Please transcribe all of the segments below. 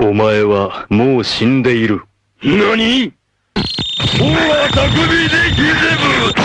お前はもう死んでいる。何大匠でギゼブ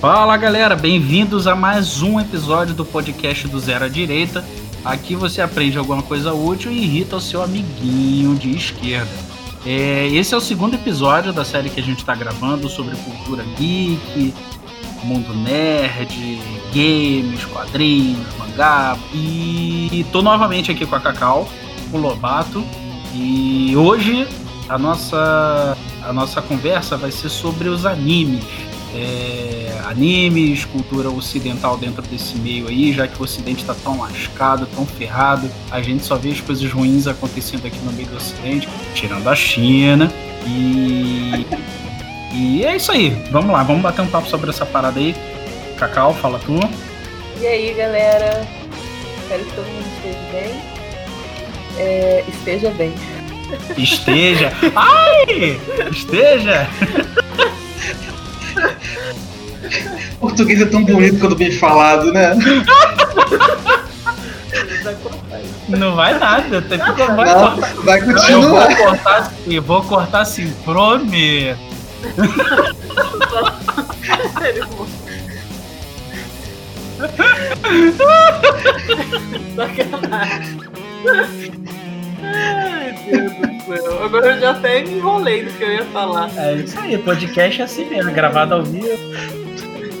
Fala galera, bem-vindos a mais um episódio do podcast do Zero à Direita. Aqui você aprende alguma coisa útil e irrita o seu amiguinho de esquerda. É, esse é o segundo episódio da série que a gente está gravando sobre cultura geek, mundo nerd, games, quadrinhos, mangá. E tô novamente aqui com a Cacau, o Lobato. E hoje a nossa, a nossa conversa vai ser sobre os animes é, animes, cultura ocidental dentro desse meio aí, já que o ocidente está tão lascado, tão ferrado, a gente só vê as coisas ruins acontecendo aqui no meio do ocidente, tirando a China. E. E é isso aí. Vamos lá, vamos bater um papo sobre essa parada aí. Cacau, fala tu. E aí, galera? Espero que todo mundo esteja bem. É, esteja bem. Esteja! Ai! Esteja! Português é tão bonito quando bem falado, né? Não vai nada, tem que vai, Não, vai Eu vou continuar. cortar, eu vou cortar assim, prometo. Sacanagem. Ai, Deus do céu. Agora eu já até me enrolei do que eu ia falar. É isso aí, podcast é assim mesmo, gravado ao vivo.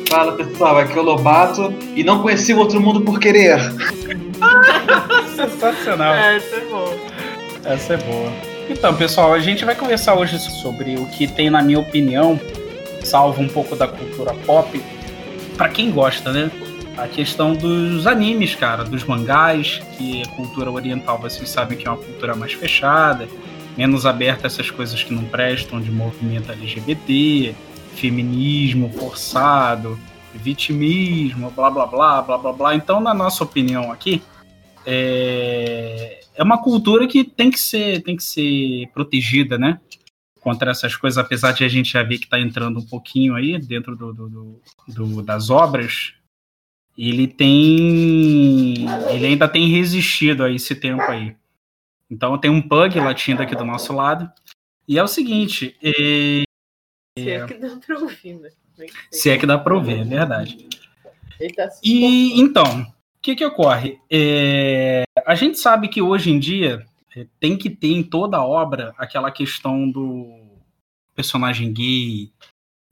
Fala pessoal, aqui é o Lobato e não conheci o outro mundo por querer. Sensacional. É, isso é bom. Essa é boa. Então, pessoal, a gente vai conversar hoje sobre o que tem, na minha opinião, salvo um pouco da cultura pop, pra quem gosta, né? A questão dos animes, cara, dos mangás, que a cultura oriental, vocês sabem que é uma cultura mais fechada, menos aberta a essas coisas que não prestam, de movimento LGBT, feminismo forçado, vitimismo, blá blá blá, blá blá blá. Então, na nossa opinião aqui, é, é uma cultura que tem que ser tem que ser protegida, né? Contra essas coisas, apesar de a gente já ver que está entrando um pouquinho aí dentro do, do- do- do- das obras, ele tem ele ainda tem resistido a esse tempo aí. Então tem um pug latindo aqui do nosso lado. E é o seguinte, é, Se é que dá pra ouvir, né? Se é que dá para ouvir, é verdade. Tá E então, o que que ocorre? É, a gente sabe que hoje em dia é, tem que ter em toda obra aquela questão do personagem gay,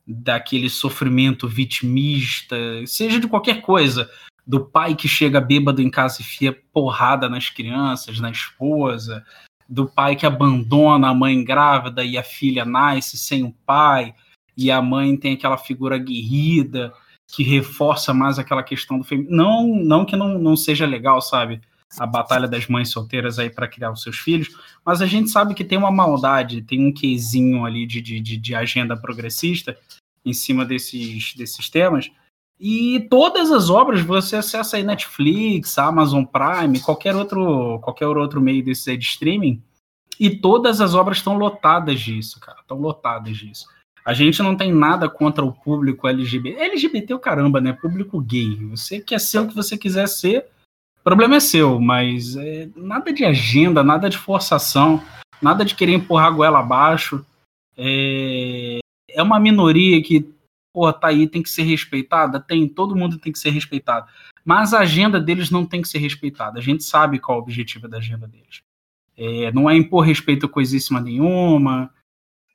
daquele sofrimento vitimista, seja de qualquer coisa, do pai que chega bêbado em casa e fia porrada nas crianças, na esposa, do pai que abandona a mãe grávida e a filha nasce sem o pai, e a mãe tem aquela figura aguerrida que reforça mais aquela questão do feminino. Não, não que não, não seja legal, sabe? A batalha das mães solteiras aí para criar os seus filhos, mas a gente sabe que tem uma maldade, tem um quesinho ali de, de, de, agenda progressista em cima desses, desses temas. E todas as obras você acessa aí Netflix, Amazon Prime, qualquer outro, qualquer outro meio desses aí de streaming, e todas as obras estão lotadas disso, cara. Estão lotadas disso. A gente não tem nada contra o público LGBT. LGBT é o caramba, né? Público gay. Você quer ser o que você quiser ser, problema é seu, mas é, nada de agenda, nada de forçação, nada de querer empurrar a goela abaixo. É, é uma minoria que, pô, tá aí, tem que ser respeitada? Tem, todo mundo tem que ser respeitado. Mas a agenda deles não tem que ser respeitada. A gente sabe qual é o objetivo da agenda deles. É, não é impor respeito a coisíssima nenhuma,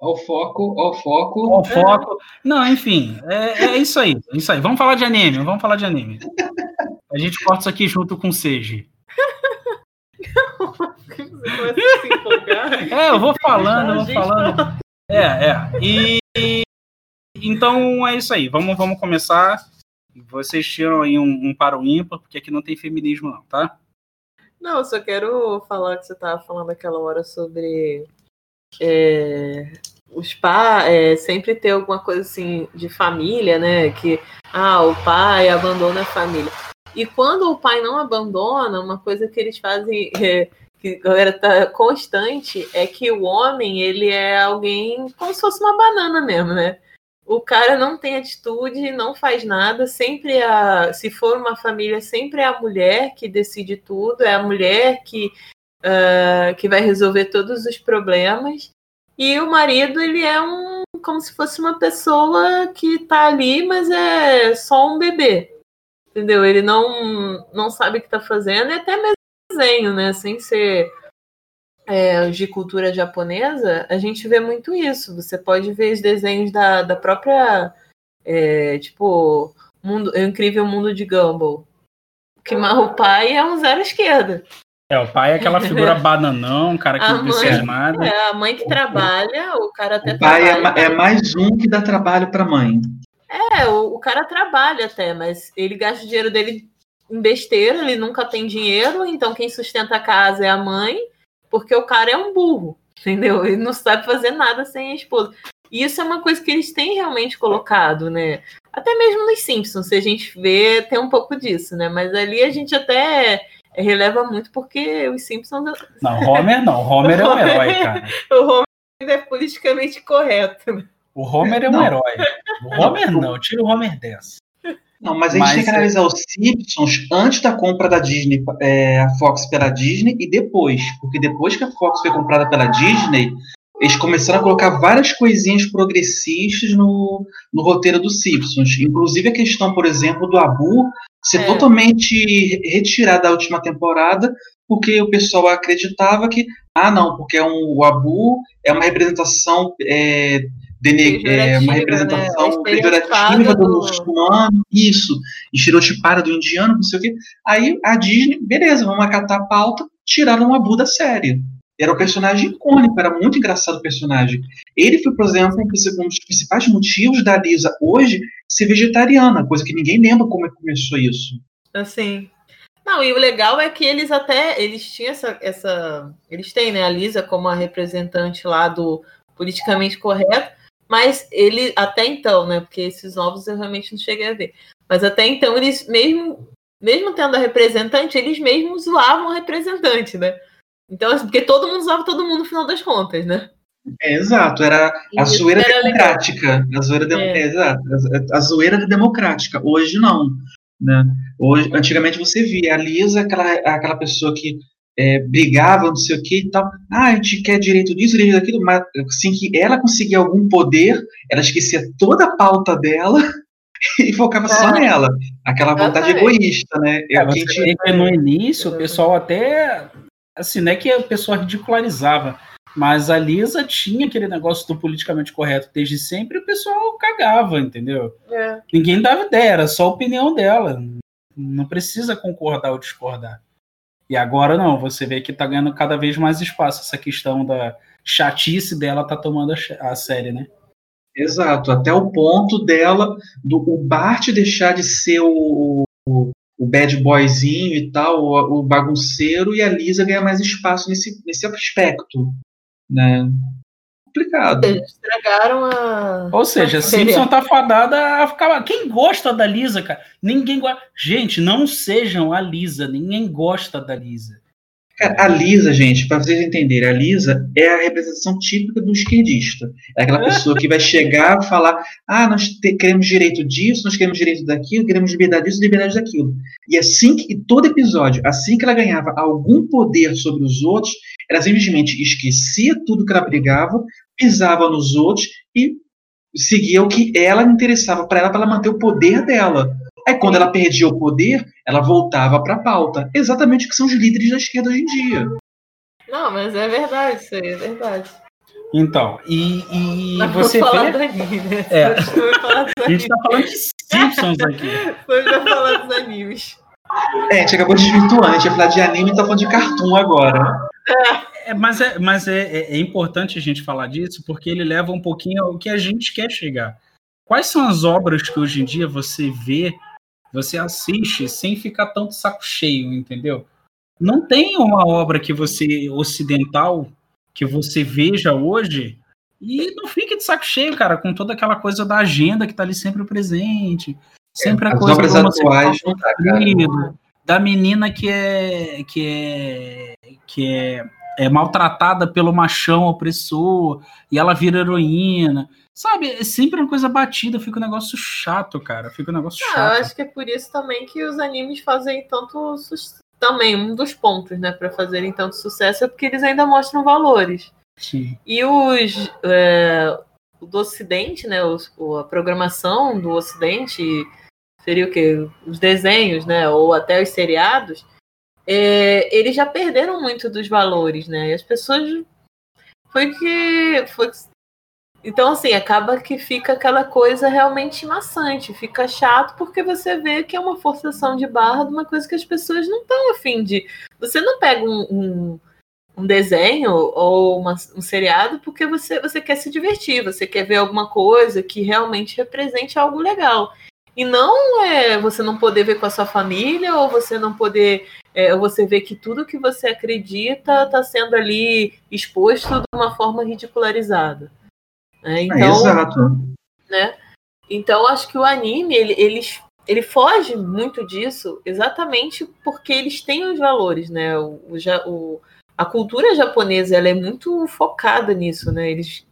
Ó o foco, ó o foco. o foco. Não, enfim, é, é isso aí. É isso aí. Vamos falar de anime, vamos falar de anime. A gente corta isso aqui junto com o Seiji. Você começa a se empolgar. É, eu vou falando, eu vou falando. É, é. E então é isso aí. Vamos, vamos começar. Vocês tiram aí um, um para o ímpar, porque aqui não tem feminismo, não, tá? Não, eu só quero falar que você tava falando aquela hora sobre é, os pais, sempre ter alguma coisa assim de família, né? Que ah, o pai abandona a família. E quando o pai não abandona, uma coisa que eles fazem, é, que galera tá constante, é que o homem, ele é alguém como se fosse uma banana mesmo, né? O cara não tem atitude, não faz nada, sempre a. Se for uma família, sempre é a mulher que decide tudo, é a mulher que, uh, que vai resolver todos os problemas. E o marido, ele é um. como se fosse uma pessoa que tá ali, mas é só um bebê. Entendeu? Ele não, não sabe o que tá fazendo, e até mesmo desenho, né? Sem ser é, de cultura japonesa, a gente vê muito isso. Você pode ver os desenhos da, da própria. É, tipo, mundo, o incrível mundo de Gumball. Que o pai é um zero esquerda. É, o pai é aquela figura bananão, um cara que a não precisa nada. É, a mãe que trabalha, o cara até o pai é trabalha. É, é mais um que dá trabalho para a mãe. É, o, o, cara trabalha até, mas ele gasta o dinheiro dele em besteira, ele nunca tem dinheiro, então quem sustenta a casa é a mãe, porque o cara é um burro, entendeu? Ele não sabe fazer nada sem a esposa. E isso é uma coisa que eles têm realmente colocado, né? Até mesmo nos Simpsons, se a gente vê, tem um pouco disso, né? Mas ali a gente até releva muito porque os Simpsons. Não, Homer não. Homer é um herói, cara. o Homer é politicamente correto. O Homer é um não. herói. O Homer não, tira o Homer dessa. Não, mas a gente mas, tem que analisar os Simpsons antes da compra da Disney, é, a Fox pela Disney e depois. Porque depois que a Fox foi comprada pela Disney, eles começaram a colocar várias coisinhas progressistas no, no roteiro dos Simpsons. Inclusive a questão, por exemplo, do Abu ser é. totalmente retirado da última temporada, porque o pessoal acreditava que, ah, não, porque é um, o Abu é uma representação. É, é uma representação né? pejorativa do, do muçulmano, isso, estereotipada do indiano, não sei o quê. Aí a Disney, beleza, vamos acatar a pauta, tiraram o Abu da série. Era um personagem icônico, era muito engraçado o personagem. Ele foi, por exemplo, um dos principais motivos da Lisa hoje ser vegetariana, coisa que ninguém lembra como é começou isso. Assim. Não, e o legal é que eles até eles tinham essa, essa eles têm, né, a Lisa como a representante lá do politicamente correto, mas ele até então, né, porque esses novos eu realmente não cheguei a ver. Mas até então eles mesmo mesmo tendo a representante, eles mesmos zoavam a representante, né? Então, assim, porque todo mundo usava todo mundo no final das contas, né? É, exato, era a zoeira democrática. A zoeira, de, é. É, exato, a, a zoeira democrática. Hoje não. Né? Hoje, antigamente você via a Lisa, aquela, aquela pessoa que é, brigava, não sei o que e tal. Ah, a gente quer direito disso, direito daquilo, mas assim que ela conseguia algum poder, ela esquecia toda a pauta dela e focava só é. nela. Aquela vontade egoísta, né? É, que gente... no início o pessoal até assim, não é que o pessoal ridicularizava, mas a Lisa tinha aquele negócio do politicamente correto desde sempre e o pessoal cagava, entendeu? É. Ninguém dava ideia, era só a opinião dela. Não precisa concordar ou discordar. E agora não, você vê que tá ganhando cada vez mais espaço essa questão da chatice dela tá tomando a, a série, né? Exato, até o ponto dela, do o Bart deixar de ser o, o, o bad boyzinho e tal, o, o, bagunceiro, e a Lisa ganha mais espaço nesse, nesse aspecto, né? Complicado. Eles estragaram a. Ou seja, a Simpson tá fadada a ficar. Quem gosta da Lisa, cara? Ninguém gosta. Gente, não sejam a Lisa. Ninguém gosta da Lisa. Cara, a Lisa, gente, para vocês entenderem, a Lisa é a representação típica do esquerdista. É aquela pessoa que vai chegar e falar: ah, nós te, queremos direito disso, nós queremos direito daquilo, queremos liberdade disso, liberdade daquilo. E assim que, todo episódio, assim que ela ganhava algum poder sobre os outros, ela simplesmente esquecia tudo que ela brigava, pisava nos outros e seguia o que ela interessava para ela, para ela manter o poder dela. Aí, quando ela perdia o poder, ela voltava para a pauta. Exatamente o que são os líderes da esquerda hoje em dia. Não, mas é verdade, isso aí é verdade. Então, e, e você falar vê... né? é. A gente está falando de Simpsons aqui. Foi pra falar dos animes. É, a gente acabou desvirtuando, a gente ia falar de anime e tá falando de cartoon agora. É, mas é, mas é, é, é importante a gente falar disso, porque ele leva um pouquinho ao que a gente quer chegar. Quais são as obras que hoje em dia você vê você assiste sem ficar tão de saco cheio, entendeu? Não tem uma obra que você ocidental que você veja hoje e não fique de saco cheio, cara, com toda aquela coisa da agenda que tá ali sempre presente, sempre é, a coisa obras atuais tá, da menina que é que é que é, é maltratada pelo machão opressor e ela vira heroína. Sabe, é sempre uma coisa batida, fica um negócio chato, cara. Fica um negócio ah, chato. Eu acho que é por isso também que os animes fazem tanto também um dos pontos, né, para fazerem tanto sucesso é porque eles ainda mostram valores. Sim. E os é, do Ocidente, né, os, a programação do Ocidente seria o quê? Os desenhos, né, ou até os seriados, é, eles já perderam muito dos valores, né? E as pessoas foi que foi então, assim, acaba que fica aquela coisa realmente maçante, fica chato porque você vê que é uma forçação de barra de uma coisa que as pessoas não estão afim de. Você não pega um, um, um desenho ou uma, um seriado porque você, você quer se divertir, você quer ver alguma coisa que realmente represente algo legal. E não é você não poder ver com a sua família, ou você não poder. É, você ver que tudo que você acredita está sendo ali exposto de uma forma ridicularizada. É, é, então, é, exato. Né? Então, acho que o anime, ele, ele, ele foge muito disso exatamente porque eles têm os valores, né? O, o, a cultura japonesa ela é muito focada nisso, né? Eles,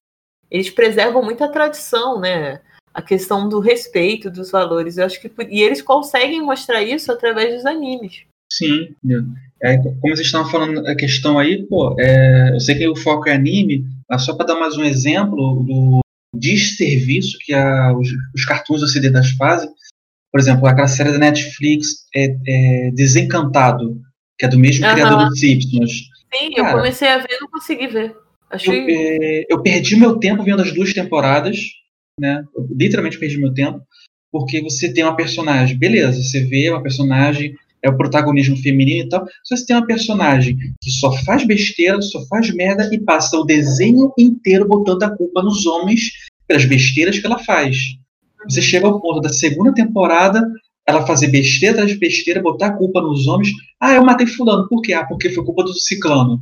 eles preservam muito a tradição, né? A questão do respeito, dos valores. Eu acho que e eles conseguem mostrar isso através dos animes. Sim, é, como vocês estavam falando a questão aí, pô, é, eu sei que o foco é anime, mas só para dar mais um exemplo do desserviço que a, os, os cartoons ocidentais fazem, por exemplo, aquela série da Netflix é, é Desencantado, que é do mesmo uhum. criador dos Simpsons. Sim, Cara, eu comecei a ver e não consegui ver. Achei... Eu, é, eu, perdi meu tempo vendo as duas temporadas, né? Eu literalmente perdi meu tempo, porque você tem uma personagem, beleza, você vê uma personagem é o protagonismo feminino e tal. Se você tem uma personagem que só faz besteira, só faz merda e passa o desenho inteiro botando a culpa nos homens pelas besteiras que ela faz. Você chega ao ponto da segunda temporada, ela fazer besteira atrás besteira, botar a culpa nos homens. Ah, eu matei fulano. Por quê? Ah, porque foi culpa do ciclano.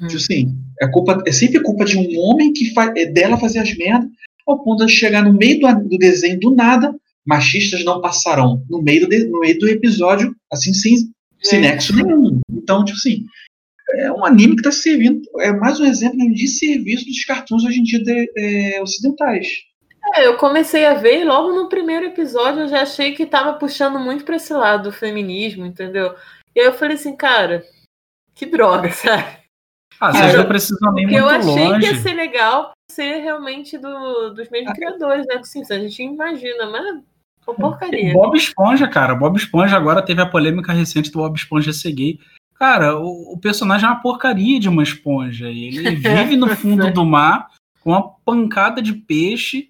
Uhum. Tipo assim, é, culpa, é sempre culpa de um homem que faz, é dela fazer as merdas, ao ponto de chegar no meio do, do desenho do nada, machistas não passarão no meio do, no meio do episódio, assim, sem, sem é. nexo nenhum. Então, tipo assim, é um anime que está servindo, é mais um exemplo de serviço dos cartoons hoje em dia de, é, ocidentais. É, eu comecei a ver e logo no primeiro episódio eu já achei que estava puxando muito para esse lado do feminismo, entendeu? E aí eu falei assim, cara, que droga, sabe? Ah, vocês não precisam nem muito longe. eu achei longe. que ia ser legal ser realmente do, dos mesmos ah. criadores, né? Sim, a gente imagina, mas porcaria. Bob Esponja, cara. Bob Esponja agora teve a polêmica recente do Bob Esponja ser gay. Cara, o, o personagem é uma porcaria de uma esponja. Ele vive no fundo do mar com uma pancada de peixe.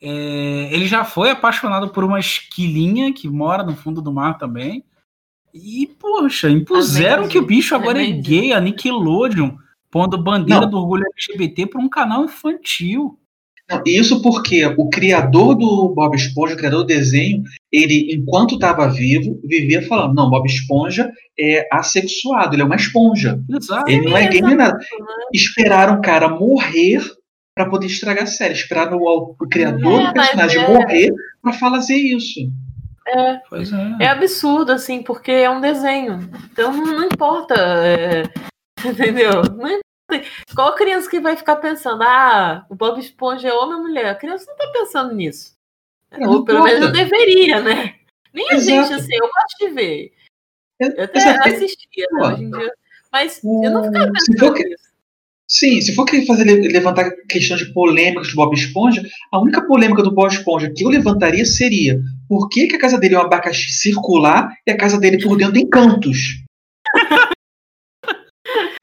É, ele já foi apaixonado por uma esquilinha que mora no fundo do mar também. E, poxa, impuseram que o bicho agora é gay, a Nickelodeon, pondo bandeira Não. do orgulho LGBT para um canal infantil. Não, isso porque o criador do Bob Esponja, o criador do desenho, ele, enquanto estava vivo, vivia falando: não, Bob Esponja é assexuado, ele é uma esponja. Exato. Ele não é gay nem nada. Esperaram o cara morrer para poder estragar a série. Esperaram o, o criador é, do personagem é... morrer para fazer isso. É, é, é. absurdo, assim, porque é um desenho. Então não, não importa. É, entendeu? Não qual criança que vai ficar pensando, ah, o Bob Esponja é homem ou mulher? A criança não tá pensando nisso. Não ou pelo menos eu deveria, né? Nem a gente, assim, eu gosto de ver. Eu até Exato. assistia, né, hoje em dia. Mas o... eu não ficava pensando nisso. Sim, se for querer fazer, levantar questão de polêmicas do Bob Esponja, a única polêmica do Bob Esponja que eu levantaria seria por que, que a casa dele é um abacaxi circular e a casa dele por dentro tem cantos?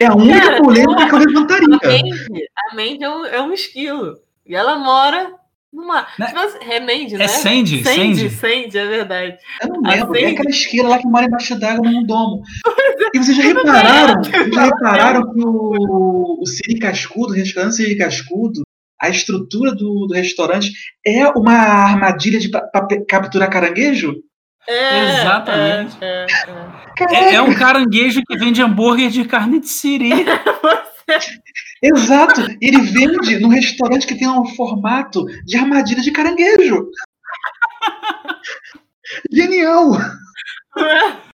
É a única Cara, polêmica que eu levantaria. A Mandy, a Mandy é, um, é um esquilo. E ela mora numa. Né? Tipo, é Mandy, né? É Sandy, Sandy. Sandy, é verdade. Eu não lembro. É aquela esquila lá que mora embaixo d'água num domo. E vocês já repararam? Vocês já repararam que o, o Siri Cascudo, o restaurante Siri Cascudo, a estrutura do, do restaurante é uma armadilha de para capturar caranguejo? É, Exatamente. É, é, é, é, um caranguejo que vende hambúrguer de carne de siri. Exato. Ele vende num restaurante que tem um formato de armadilha de caranguejo. Genial!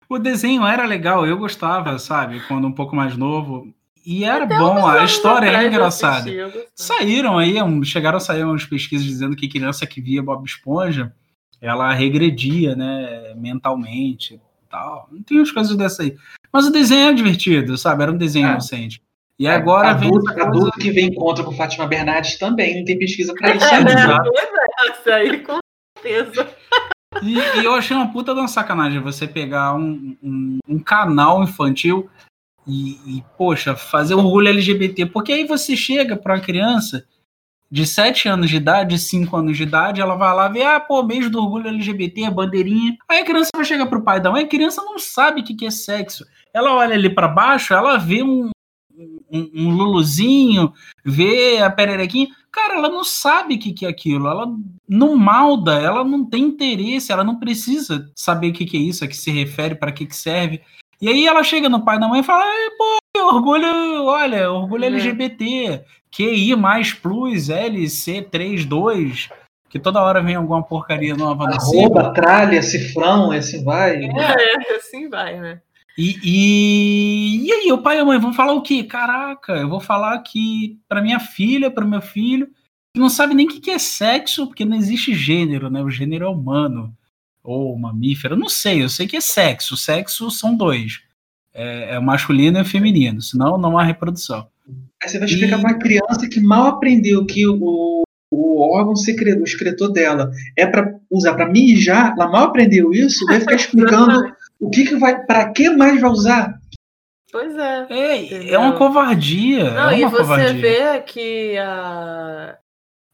O desenho era legal, eu gostava, sabe? Quando um pouco mais novo. E era Até bom, a história era engraçada. Saíram aí, chegaram a sair umas pesquisas dizendo que criança que via Bob Esponja, ela regredia, né, mentalmente tal. Não tem umas coisas dessa aí. Mas o desenho é divertido, sabe? Era um desenho é. inocente. E agora adulto, vem. Adulto que vem contra com Fátima Bernardes também, não tem pesquisa pra isso. É, é, essa aí, com certeza. E, e, eu achei uma puta de uma sacanagem você pegar um, um, um canal infantil e, e, poxa, fazer orgulho LGBT, porque aí você chega para uma criança de 7 anos de idade, 5 anos de idade, ela vai lá ver, ah, pô, mês do orgulho LGBT, bandeirinha. Aí a criança vai chegar pro pai da mãe, a criança não sabe o que, que é sexo. Ela olha ali para baixo, ela vê um, um, um, luluzinho, vê a pererequinha. Cara, ela não sabe o que, que é aquilo, ela não malda, ela não tem interesse, ela não precisa saber o que, que é isso, a que se refere, para que, que serve. E aí ela chega no pai da mãe e fala: pô, orgulho, olha, orgulho é. LGBT, QI mais plus, LC32, que toda hora vem alguma porcaria nova na Arroba, tralha, cifrão, assim vai. É, assim vai, né? E, e, e, aí, o pai e a mãe vão falar o quê? Caraca, eu vou falar que para minha filha, para meu filho, que não sabe nem o que é sexo, porque não existe gênero, né? O gênero é humano ou mamífero, não sei, eu sei que é sexo. Sexo são dois. É, é masculino e feminino, senão não há reprodução. Aí você vai explicar e... para uma criança que mal aprendeu que o, o órgão secreto, o excretor dela é para usar para mijar, ela mal aprendeu isso, vai ficar explicando o que, que vai, para que mais vai usar? Pois é. É, é uma covardia. Não, é uma e você covardia. vê que a,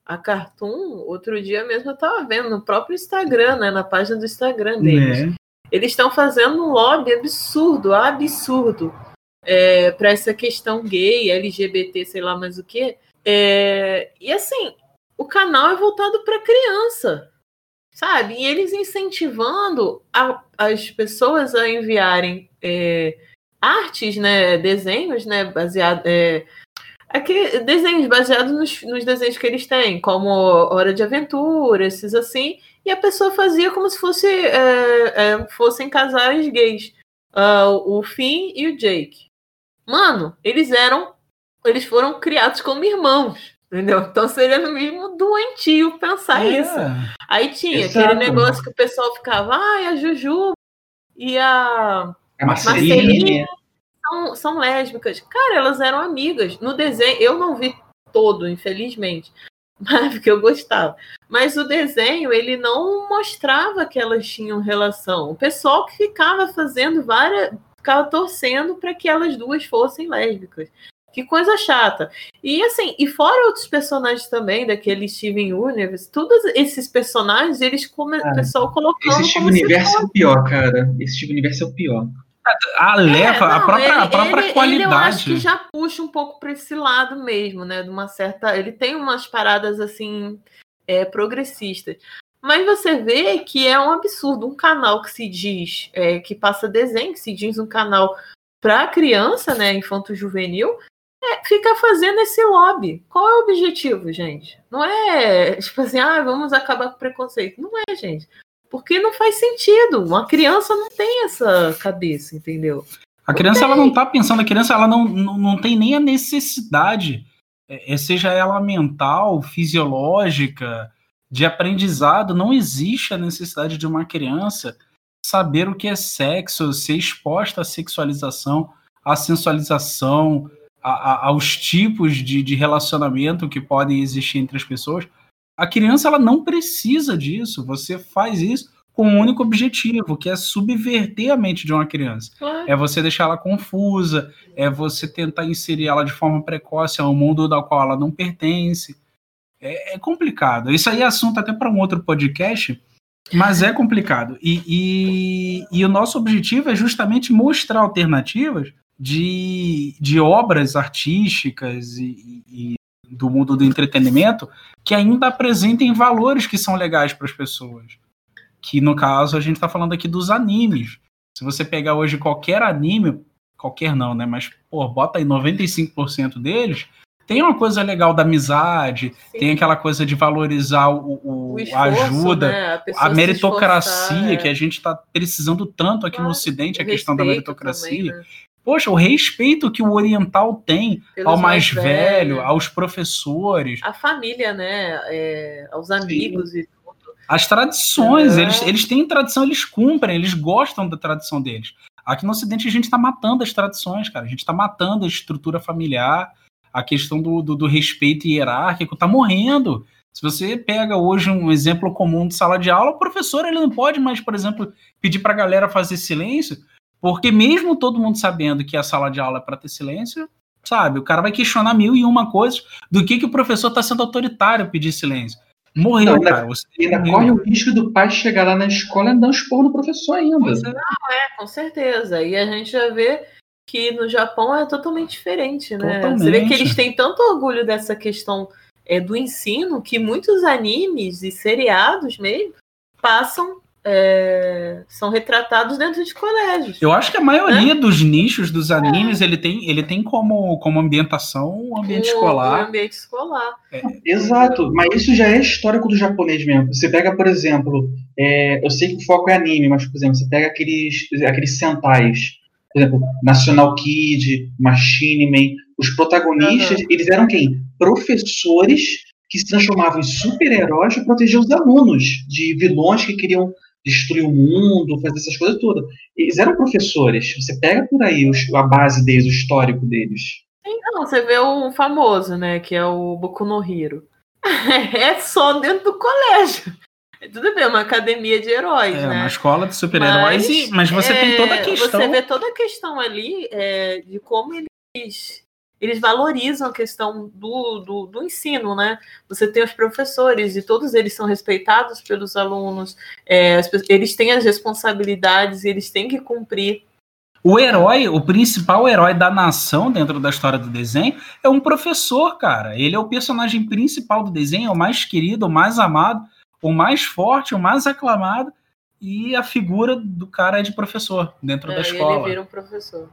a Cartoon, outro dia mesmo eu tava vendo no próprio Instagram, né, na página do Instagram deles. É. Eles estão fazendo um lobby absurdo, absurdo, é, para essa questão gay, LGBT, sei lá mais o que. É, e assim, o canal é voltado para criança, sabe? E eles incentivando a, as pessoas a enviarem é, artes, né, desenhos, né, baseado, é, aqui, desenhos baseados nos, nos, desenhos que eles têm, como Hora de Aventura, esses assim, e a pessoa fazia como se fosse, é, é, fossem casais gays, uh, o Finn e o Jake. Mano, eles eram, eles foram criados como irmãos. Entendeu? Então seria no mínimo doentio pensar é, isso. Aí tinha exato. aquele negócio que o pessoal ficava, ai, ah, a Juju e a, a Marcelinha são, são lésbicas. Cara, elas eram amigas. No desenho, eu não vi todo, infelizmente, porque eu gostava. Mas o desenho, ele não mostrava que elas tinham relação. O pessoal que ficava fazendo várias. ficava torcendo para que elas duas fossem lésbicas. Que coisa chata. E assim, e fora outros personagens também, daquele Steven Universe, todos esses personagens, eles come... o pessoal colocando. Esse Steven Universe é o pior, cara. Esse Steven Universe é o pior. A leva, é, não, a própria, ele, a própria ele, qualidade. Ele, eu acho que já puxa um pouco para esse lado mesmo, né? De uma certa. Ele tem umas paradas assim é, progressistas. Mas você vê que é um absurdo. Um canal que se diz é, que passa desenho, que se diz um canal para criança, né? Infanto juvenil, é, fica fazendo esse lobby. Qual é o objetivo, gente? Não é tipo assim, ah, vamos acabar com o preconceito. Não é, gente. Porque não faz sentido. Uma criança não tem essa cabeça, entendeu? A criança não ela não tá pensando, a criança ela não, não, não tem nem a necessidade, é, é, seja ela mental, fisiológica, de aprendizado, não existe a necessidade de uma criança saber o que é sexo, ser exposta à sexualização, à sensualização, a, a, aos tipos de, de relacionamento que podem existir entre as pessoas. A criança ela não precisa disso. Você faz isso com um único objetivo, que é subverter a mente de uma criança. É você deixar ela confusa, é você tentar inserir ela de forma precoce a um mundo ao qual ela não pertence. É, é complicado. Isso aí é assunto até para um outro podcast, mas é complicado. E, e, e, o nosso objetivo é justamente mostrar alternativas de, de obras artísticas e, e do mundo do entretenimento que ainda apresentem valores que são legais para as pessoas. Que no caso a gente está falando aqui dos animes. Se você pegar hoje qualquer anime, qualquer não, né? Mas, pô, bota aí 95% deles, tem uma coisa legal da amizade, Sim. tem aquela coisa de valorizar o, o, o esforço, a ajuda, né? a, a meritocracia, que a gente está precisando tanto aqui claro, no Ocidente, a questão da meritocracia. Também, né? Poxa, o respeito que o oriental tem Pelos ao mais, velho, velho, aos professores. A família, né? É, aos amigos Sim. e tudo. As tradições, é. eles, eles têm tradição, eles cumprem, eles gostam da tradição deles. Aqui no Ocidente a gente está matando as tradições, cara. A gente está matando a estrutura familiar, a questão do, do, do respeito hierárquico está morrendo. Se você pega hoje um exemplo comum de sala de aula, o professor ele não pode mais, por exemplo, pedir para a galera fazer silêncio, porque mesmo todo mundo sabendo que a sala de aula é para ter silêncio, sabe, o cara vai questionar mil e uma coisas do que, que o professor está sendo autoritário pedir silêncio. Morreu, não, cara. Você ainda morreu. corre o risco do pai chegar lá na escola e dar um esporro no professor ainda. Não, é, com certeza. E a gente já vê que no Japão é totalmente diferente, né? Totalmente. Você vê que eles têm tanto orgulho dessa questão é, do ensino que muitos animes e seriados mesmo passam é, são retratados dentro de colégios. Eu acho que a maioria né? dos nichos dos animes é. ele tem, ele tem como, como ambientação um ambiente um, escolar. Um ambiente escolar. É. Exato, mas isso já é histórico do japonês mesmo. Você pega, por exemplo, é, eu sei que o foco é anime, mas, por exemplo, você pega aqueles, aqueles sentais por exemplo, National Kid, Machine Man, os protagonistas, uhum. eles eram quem? Professores que se transformavam em super-heróis para proteger os alunos de vilões que queriam destruir o mundo, fazer essas coisas todas. Eles eram professores. Você pega por aí os, a base deles, o histórico deles. Então, você vê o famoso, né, que é o Boku no Hero. é só dentro do colégio. Tudo bem, uma academia de heróis, é, né? Uma escola de super-heróis, mas, mas, você é, tem toda a questão. Você vê toda a questão ali é, de como eles, eles valorizam a questão do, do, do, ensino, né? Você tem os professores e todos eles são respeitados pelos alunos, é, eles têm as responsabilidades, eles têm que cumprir. O herói, o principal herói da nação dentro da história do desenho é um professor, cara. Ele é o personagem principal do desenho, é o mais querido, o mais amado o mais forte, o mais aclamado, e a figura do cara é de professor dentro é, da escola. Ele vira um professor.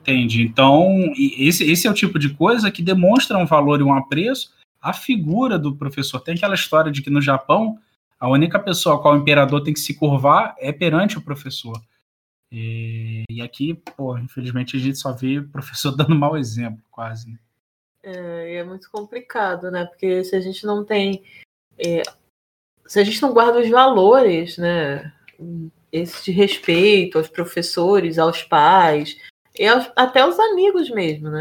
Entende? Então, esse, esse é o tipo de coisa que demonstra um valor e um apreço à figura do professor. Tem aquela história de que no Japão, a única pessoa a qual o imperador tem que se curvar é perante o professor. E, e aqui, pô, infelizmente, a gente só vê o professor dando mau exemplo, quase. Né? É, é muito complicado, né? Porque se a gente não tem é, se a gente não guarda os valores, né, esse de respeito aos professores, aos pais, e até aos amigos mesmo, né?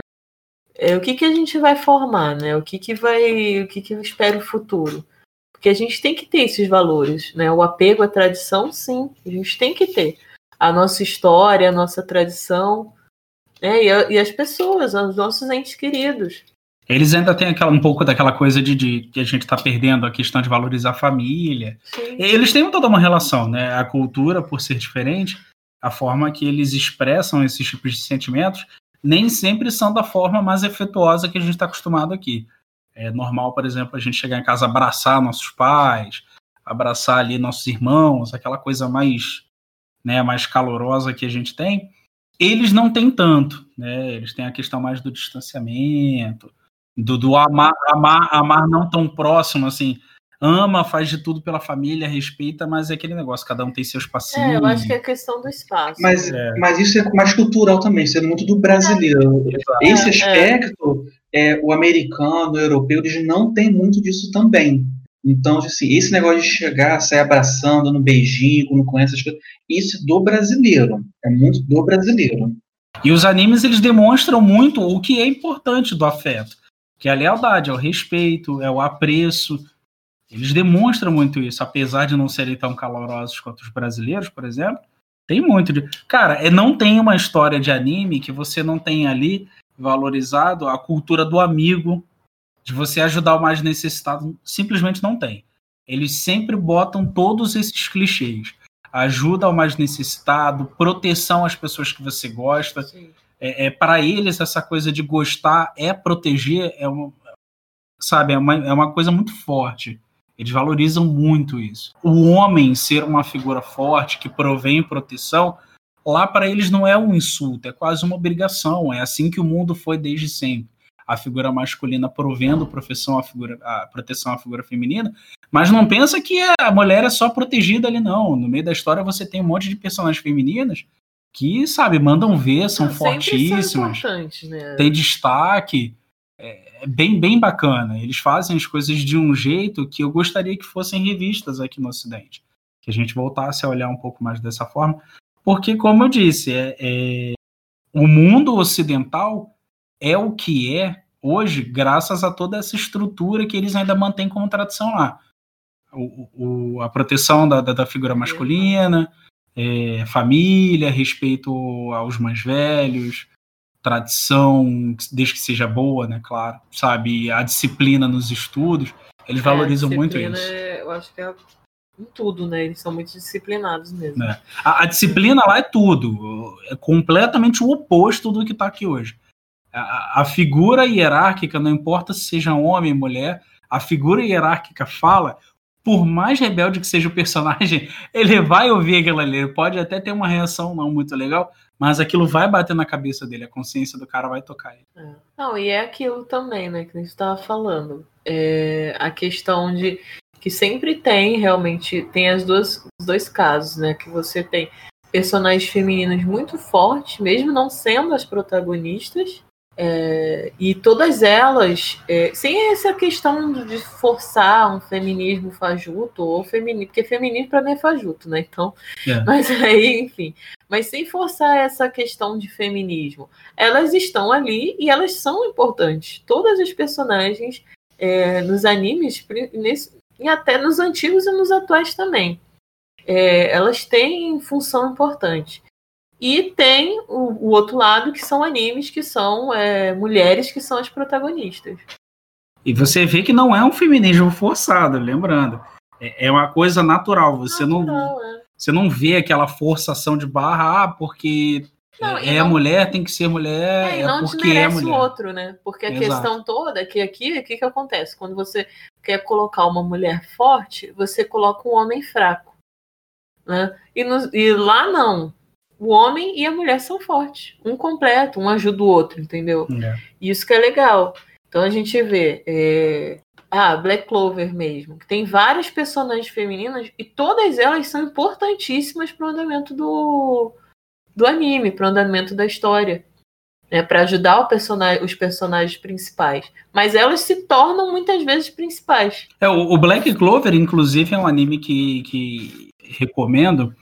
É, o que, que a gente vai formar, né? O que, que vai, o que, que espera o futuro? Porque a gente tem que ter esses valores, né? O apego à tradição, sim, a gente tem que ter a nossa história, a nossa tradição, né? e, a, e as pessoas, os nossos entes queridos. Eles ainda têm aquela, um pouco daquela coisa de, de que a gente está perdendo a questão de valorizar a família. Sim. Eles têm toda uma relação, né? A cultura, por ser diferente, a forma que eles expressam esses tipos de sentimentos nem sempre são da forma mais efetuosa que a gente está acostumado aqui. É normal, por exemplo, a gente chegar em casa abraçar nossos pais, abraçar ali nossos irmãos, aquela coisa mais, né, mais calorosa que a gente tem. Eles não têm tanto, né? Eles têm a questão mais do distanciamento, do, do amar, amar, amar não tão próximo, assim. Ama, faz de tudo pela família, respeita, mas é aquele negócio, cada um tem seus passinhos. É, eu acho que é questão do espaço. Mas, é. mas isso é mais cultural também, sendo muito do brasileiro. É, Esse aspecto, é. é. o americano, o europeu, eles não tem muito disso também. Então, assim, esse negócio de chegar, sair abraçando no beijinho, quando conhece as coisas, isso é do brasileiro. É muito do brasileiro. E os animes, eles demonstram muito o que é importante do afeto que é a lealdade, é o respeito, é o apreço. Eles demonstram muito isso, apesar de não serem tão calorosos quanto os brasileiros, por exemplo. Tem muito de. Cara, é, não tem uma história de anime que você não tenha ali valorizado a cultura do amigo, de você ajudar o mais necessitado. Simplesmente não tem. Eles sempre botam todos esses clichês. Ajuda ao mais necessitado, proteção às pessoas que você gosta. Sim é, é para eles essa coisa de gostar é proteger, é uma, sabe, é uma, é uma coisa muito forte. Eles valorizam muito isso. O homem ser uma figura forte que provém proteção, lá para eles não é um insulto, é quase uma obrigação. É assim que o mundo foi desde sempre. a figura masculina provendo profissão a, figura, a proteção à figura feminina, mas não pensa que a mulher é só protegida ali, não. No meio da história você tem um monte de personagens femininas que, sabe, mandam ver, são fortíssimas, são né? tem destaque, é, é bem, bem bacana. Eles fazem as coisas de um jeito que eu gostaria que fossem revistas aqui no Ocidente, que a gente voltasse a olhar um pouco mais dessa forma, porque, como eu disse, é, é o mundo ocidental é o que é hoje, graças a toda essa estrutura que eles ainda mantêm como tradição lá. O, o, a proteção da, da, da figura masculina, é, família, respeito aos mais velhos, tradição, desde que seja boa, né, claro, sabe, a disciplina nos estudos, eles é, valorizam muito isso. É, eu acho que é em tudo, né? Eles são muito disciplinados mesmo. É. A, a, disciplina lá é tudo, é completamente o oposto do que está aqui hoje. A, a, figura hierárquica, não importa se seja homem ou mulher, a figura hierárquica fala, por mais rebelde que seja o personagem, ele vai ouvir aquilo ali, ele pode até ter uma reação não muito legal, mas aquilo vai bater na cabeça dele, a consciência do cara vai tocar ele. É. Não, e é aquilo também, né, que a gente estava falando. É a questão de que sempre tem, realmente, tem as duas, os dois casos, né? Que você tem personagens femininas muito fortes, mesmo não sendo as protagonistas, é, e todas elas, é, sem essa questão de forçar um feminismo fajuto, ou feminismo, porque feminismo para mim é fajuto, né? Então, é. mas aí, enfim, mas sem forçar essa questão de feminismo, elas estão ali e elas são importantes. Todas as personagens é, nos animes, nesse, e até nos antigos e nos atuais também. É, elas têm função importante. E tem o, o, outro lado, que são animes, que são é, mulheres que são as protagonistas. E você vê que não é um feminismo forçado, lembrando. É, é uma coisa natural. Você natural, não, é. Você não vê aquela forçação de barra, ah, porque não, é, é não, mulher, tem que ser mulher, é, é porque é mulher. o outro, né? Porque a Exato. questão toda é que aqui, o que, que acontece? Quando você quer colocar uma mulher forte, você coloca um homem fraco. Né? E, no, e lá não. O homem e a mulher são fortes. Um completo, um ajuda o outro, entendeu? É. Isso que é legal. Então a gente vê. É... Ah, Black Clover mesmo, tem várias personagens femininas e todas elas são importantíssimas para o andamento do, do anime, para o andamento da história. Né, para ajudar personagem, os personagens principais. Mas elas se tornam muitas vezes principais. É, o, Black Clover, inclusive, é um anime que, que recomendo,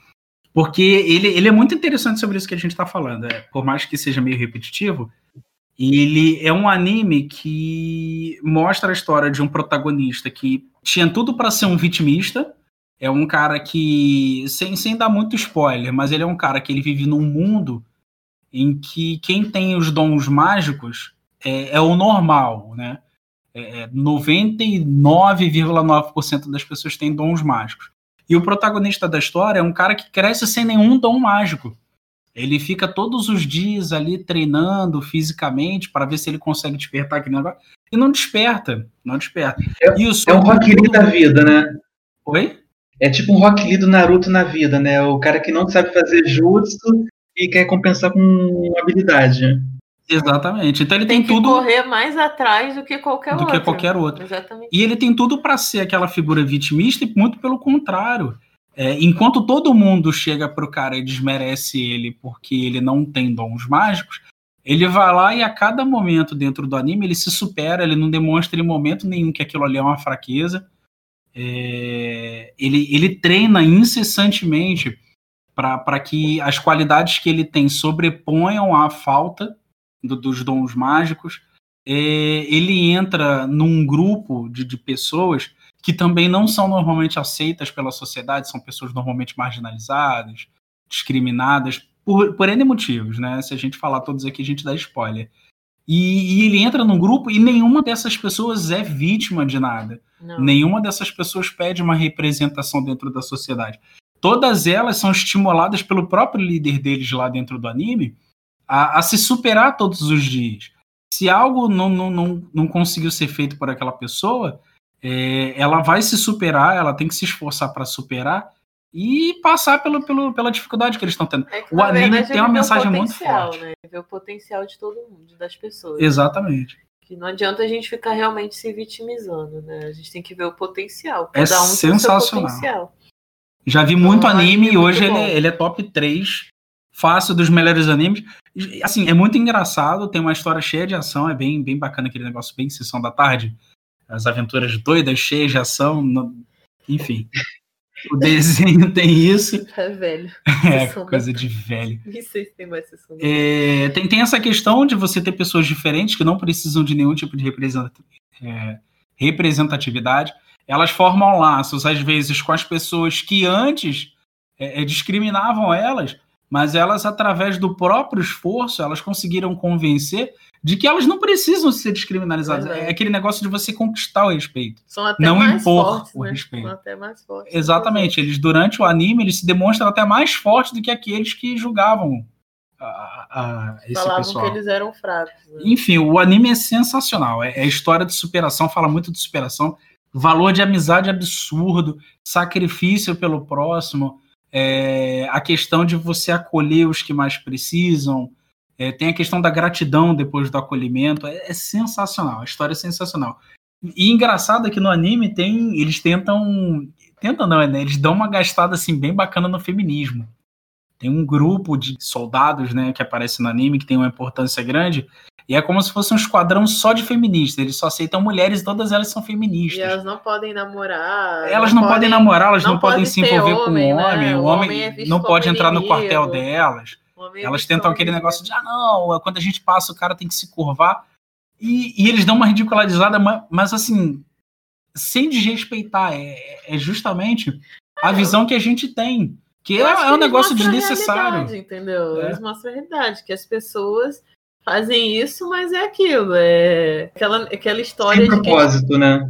porque ele, ele é muito interessante sobre isso que a gente está falando. É, por mais que seja meio repetitivo, ele é um anime que mostra a história de um protagonista que tinha tudo para ser um vitimista, é um cara que, sem, sem dar muito spoiler, mas ele é um cara que ele vive num mundo em que quem tem os dons mágicos é, é o normal, né? É, 99,9% é, das pessoas têm dons mágicos. E o protagonista da história é um cara que cresce sem nenhum dom mágico. Ele fica todos os dias ali treinando fisicamente para ver se ele consegue despertar aquele negócio. E não desperta, não desperta. É, é um Rock Lee da vida, né? Oi? É tipo um Rock Lee do Naruto na vida, né? O cara que não sabe fazer jutsu e quer compensar com habilidade. Exatamente. Então ele tem, tem tudo correr mais atrás do que qualquer do outro. que qualquer outro. Exatamente. E ele tem tudo para ser aquela figura vitimista e muito pelo contrário. É, enquanto todo mundo chega pro cara e desmerece ele porque ele não tem dons mágicos, ele vai lá e a cada momento dentro do anime ele se supera, ele não demonstra em momento nenhum que aquilo ali é uma fraqueza é, ele, ele treina incessantemente para que as qualidades que ele tem sobreponham a falta do, dos dons mágicos. É, ele entra num grupo de, de pessoas que também não são normalmente aceitas pela sociedade, são pessoas normalmente marginalizadas, discriminadas, por, por N motivos, né? Se a gente falar todos aqui, a gente dá spoiler. E, e, ele entra num grupo e nenhuma dessas pessoas é vítima de nada. Não. Nenhuma dessas pessoas pede uma representação dentro da sociedade. Todas elas são estimuladas pelo próprio líder deles lá dentro do anime a, a se superar todos os dias. Se algo não, não, não, não conseguiu ser feito por aquela pessoa, é, ela vai se superar, ela tem que se esforçar para superar e passar pelo, pelo, pela dificuldade que eles estão tendo. É que, o anime verdade, tem uma mensagem muito forte. Né? Ver o potencial de todo mundo, das pessoas. Exatamente. Que não adianta a gente ficar realmente se vitimizando, né? A gente tem que ver o potencial. É Cada um sensacional. Já vi muito Então, anime anime e hoje ele, é- ele é top 3 fácil dos melhores animes. Assim, é muito engraçado, tem uma história cheia de ação, é bem, bem bacana aquele negócio bem sessão da tarde. As aventuras doidas, cheias de ação, no- enfim. O desenho tem isso, É velho. é coisa de velho. Nem sei se tem mais É, tem, tem essa questão de você ter pessoas diferentes que não precisam de nenhum tipo de é, representatividade. Elas formam laços, às vezes, com as pessoas que antes é, é, discriminavam elas, mas elas, através do próprio esforço, elas conseguiram convencer de que elas não precisam ser descriminalizadas. Verdade. É aquele negócio de você conquistar o respeito. São até não mais impor fortes, o né? respeito. São até mais fortes. Exatamente. Eles, durante o anime, eles se demonstram até mais fortes do que aqueles que julgavam a- a esse Falavam pessoal. que eles eram fracos. Né? Enfim, o anime é sensacional. É, é história de superação, fala muito de superação, valor de amizade absurdo, sacrifício pelo próximo, é, a questão de você acolher os que mais precisam, é, tem a questão da gratidão depois do acolhimento. É, é sensacional, a história é sensacional. E engraçado é que no anime tem, eles tentam, tentam não, né? Eles dão uma gastada assim bem bacana no feminismo. Tem um grupo de soldados, né, que aparece no anime que tem uma importância grande e é como se fosse um esquadrão só de feministas. Eles só aceitam mulheres e todas elas são E feministas. elas não podem namorar. Elas não, podem namorar, elas não, não podem pode se envolver com o homem, homem. né? O O homem, homem é não pode entrar no quartel delas. Homem é Elas tentam aquele negócio de, ah, não, quando a gente passa, o cara tem que se curvar. E, e eles dão uma ridicularizada, ma- mas assim, sem desrespeitar. É, é justamente a visão que a gente tem. Que é, Eu é um negócio desnecessário. Entendeu? É. Eles mostram a realidade, que as pessoas fazem isso, mas é aquilo. É aquela, aquela história Sem de que propósito, né?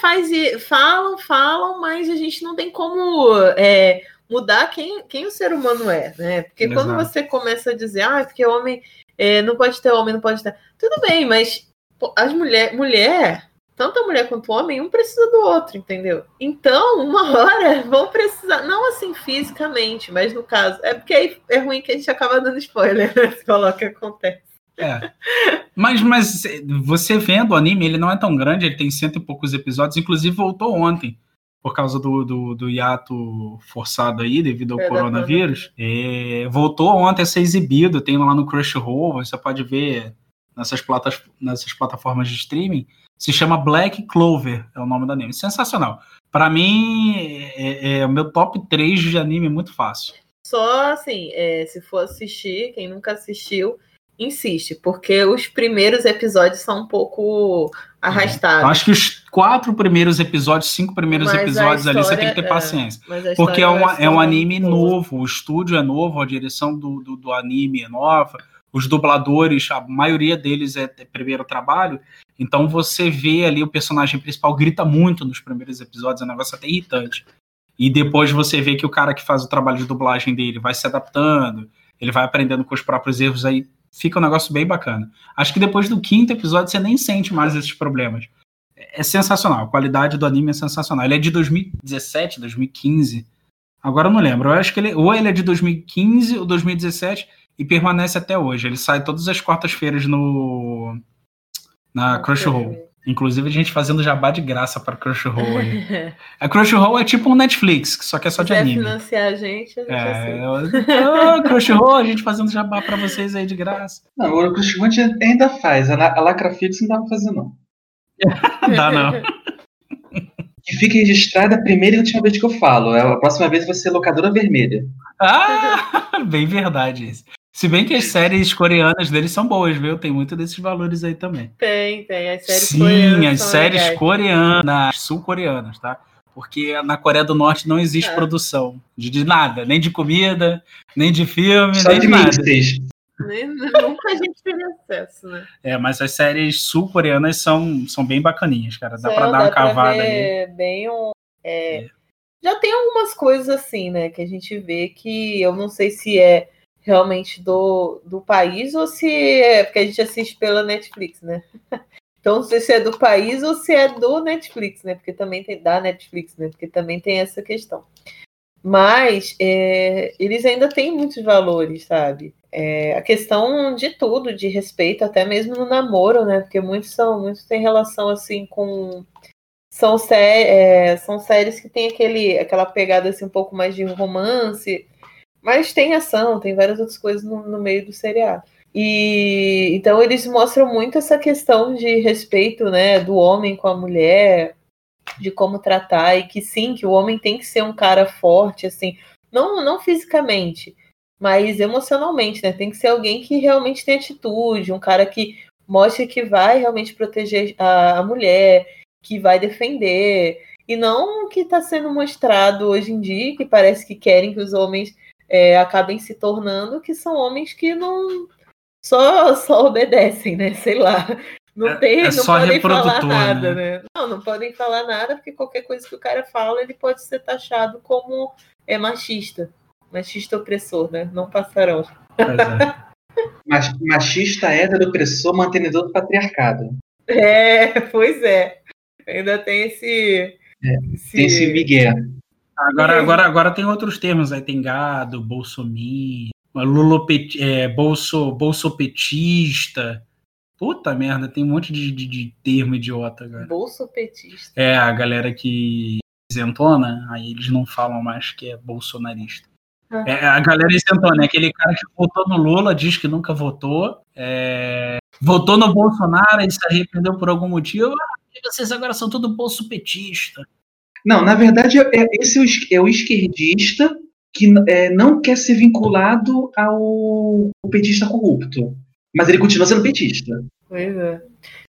faz e falam, falam, mas a gente não tem como é, mudar quem, quem o ser humano é, né? Porque quando Exato. você começa a dizer, ah, porque homem é, não pode ter homem, não pode ter. Tudo bem, mas pô, as mulher, mulher, tanto a mulher quanto o homem, um precisa do outro, entendeu? Então, uma hora vão precisar, não assim fisicamente, mas no caso, é porque aí é ruim que a gente acaba dando spoiler, né? Se coloca que acontece. É. Mas, mas você vendo o anime, ele não é tão grande, ele tem cento e poucos episódios, inclusive voltou ontem, por causa do, do, do hiato forçado aí, devido ao É, coronavírus. É, voltou ontem a ser exibido, tem lá no Crunchyroll, você pode ver nessas, platas, nessas plataformas de streaming. Se chama Black Clover, é o nome do anime. Sensacional. Pra mim, é, é o meu top 3 de anime muito fácil. Só assim, é, se for assistir, quem nunca assistiu, insiste, porque os primeiros episódios são um pouco arrastados. acho que os quatro primeiros episódios, cinco primeiros Mas episódios ali, você tem que ter história, é, paciência. a Porque história é um, vai é um anime novo, o estúdio é novo, a direção do, do, do anime é nova, os dubladores, a maioria deles é, é primeiro trabalho, então você vê ali o personagem principal grita muito nos primeiros episódios, é um negócio até irritante. E depois você vê que o cara que faz o trabalho de dublagem dele vai se adaptando, ele vai aprendendo com os próprios erros, aí fica um negócio bem bacana. Acho que depois do quinto episódio você nem sente mais esses problemas. É sensacional, a qualidade do anime é sensacional. Ele é de 2017, 2015. Agora eu não lembro. Eu acho que ele ou ele é de 2015 ou 2017 e permanece até hoje. Ele sai todas as quartas-feiras no na Crunchyroll. Inclusive a gente fazendo jabá de graça para Crunchyroll aí. A Crunchyroll é tipo um Netflix, só que é só Se de anime. financiar a gente, a gente É, eu- Ô, Crunchyroll, a gente fazendo jabá para vocês aí de graça. Não, o Crunchyroll a gente ainda faz. A, a Lacrafix não dá pra fazer, não. Dá não. Que fique registrada a primeira e última vez que eu falo. A próxima vez vai ser locadora vermelha. Ah, bem verdade isso. Se bem que as séries coreanas deles são boas, viu? Tem muito desses valores aí também. Tem, tem. As séries Sim, coreanas as são séries legais. coreanas, sul-coreanas, tá? Porque na Coreia do Norte não existe É. produção de, de nada, nem de comida, nem de filme, Só nem de de nada. Nem- Nunca a gente teve acesso, né? É, mas as séries sul-coreanas são, são bem bacaninhas, cara. Dá pra Céu, dar uma dá pra cavada ali. ver Bem um, é, Já tem algumas coisas assim, né? Que a gente vê que eu não sei se é realmente do, do país ou se é porque a gente assiste pela Netflix, né? Então se é do país ou se é do Netflix, né? Porque também tem da Netflix, né? Porque também tem essa questão. Mas é, eles ainda têm muitos valores, sabe? É, a questão de tudo, de respeito, até mesmo no namoro, né? Porque muitos são, muitos têm relação assim com são, sé é, são séries que tem aquele, aquela pegada assim, um pouco mais de romance, mas tem ação, tem várias outras coisas no, no meio do seriado. E então eles mostram muito essa questão de respeito, né, do homem com a mulher, de como tratar e que sim, que o homem tem que ser um cara forte, assim, não não fisicamente, mas emocionalmente, né? Tem que ser alguém que realmente tem atitude, um cara que mostre que vai realmente proteger a, a mulher, que vai defender, e não o que está sendo mostrado hoje em dia, que parece que querem que os homens é, acabem se tornando, que são homens que não só, só obedecem, né? Sei lá. Não, é, tem, é não podem falar nada, né? né? Não, não podem falar nada, porque qualquer coisa que o cara fala, ele pode ser taxado como é machista. Machista opressor, né? Não passarão. É. Machista, hétero, opressor, mantenedor do patriarcado. É, pois é. Ainda tem esse. É, esse... Tem esse Miguel. Agora, agora, agora tem outros termos, aí tem gado, lulopet, é, bolso, bolsopetista. Puta merda, tem um monte de, de, de termo idiota agora. Bolsopetista. É, a galera que isentona, aí eles não falam mais que é bolsonarista. Ah. É, a galera isentona, é aquele cara que votou no Lula, diz que nunca votou, é, votou no Bolsonaro e se arrependeu por algum motivo, ah, vocês agora são tudo bolso petista. Não, na verdade, é, é esse é o esquerdista que é, não quer ser vinculado ao, petista corrupto. Mas ele continua sendo petista. Pois é.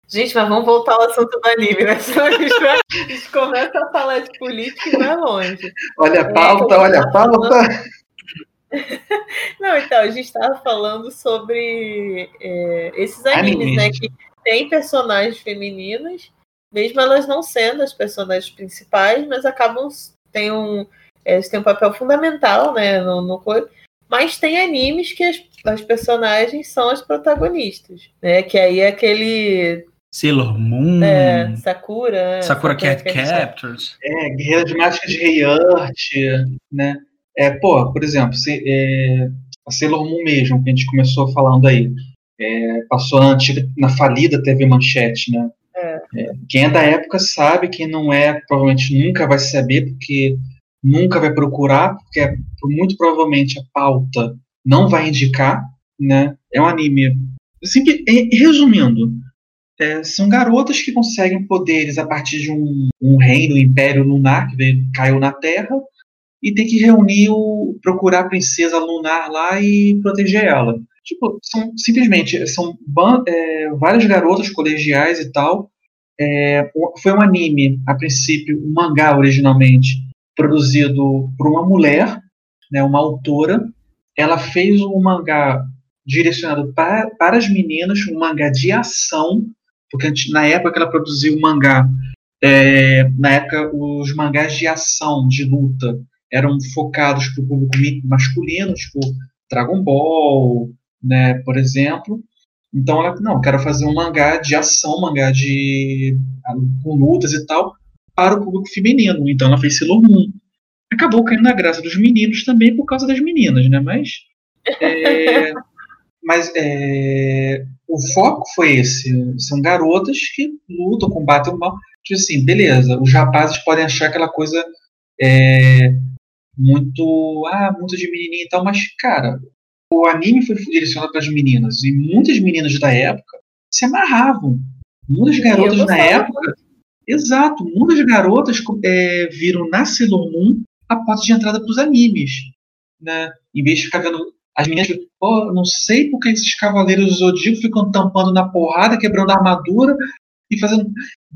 Gente, mas vamos voltar ao assunto do anime, né? Senão a gente, vai, a gente começa a falar de política e vai longe. Olha a pauta, é, olha a pauta. Falando... Não, então, a gente estava falando sobre é, esses animes, né? Que tem personagens femininas mesmo elas não sendo as personagens principais, mas acabam tem um eles têm um papel fundamental, né, no, no mas tem animes que as, as personagens são as protagonistas, né, que aí é aquele Sailor Moon, é, Sakura, né, Sakura, Cat Captors, é, Guerreira de Mágicas de Rei Art, né, é, pô, por exemplo, se, é, a Sailor Moon mesmo, que a gente começou falando aí, é, passou na antiga, na falida TV Manchete, né, é. quem é da época sabe, quem não é, provavelmente nunca vai saber, porque nunca vai procurar, porque é, muito provavelmente a pauta não vai indicar, né? É um anime. Simples, resumindo, é, são garotas que conseguem poderes a partir de um, um reino, um império lunar que veio, caiu na Terra e tem que reunir o procurar a princesa lunar lá e proteger ela. Tipo, são simplesmente são é, várias garotas colegiais e tal. É, foi um anime, a princípio, um mangá originalmente, produzido por uma mulher, né, uma autora. Ela fez um mangá direcionado para, para as meninas, um mangá de ação, porque na época que ela produziu o mangá, é, na época os mangás de ação, de luta, eram focados para o público masculino, tipo Dragon Ball, né, por exemplo. Então ela, não, quero fazer um mangá de ação, mangá de com lutas e tal, para o público feminino. Então ela fez Sailor Moon. Acabou caindo na graça dos meninos também por causa das meninas, né? Mas, é, mas é, o foco foi esse. São garotas que lutam, combatem o mal. Tipo assim, beleza, os rapazes podem achar aquela coisa é, muito, ah, muito de menininha e tal, mas, cara, o anime foi direcionado para as meninas e muitas meninas da época se amarravam. Muitas garotas na época, exato, muitas garotas é, viram na Sailor Moon a porta de entrada para os animes, né? Em vez de ficar vendo as meninas, oh, não sei porque esses cavaleiros do Zodíaco ficam tampando na porrada, quebrando a armadura e fazendo.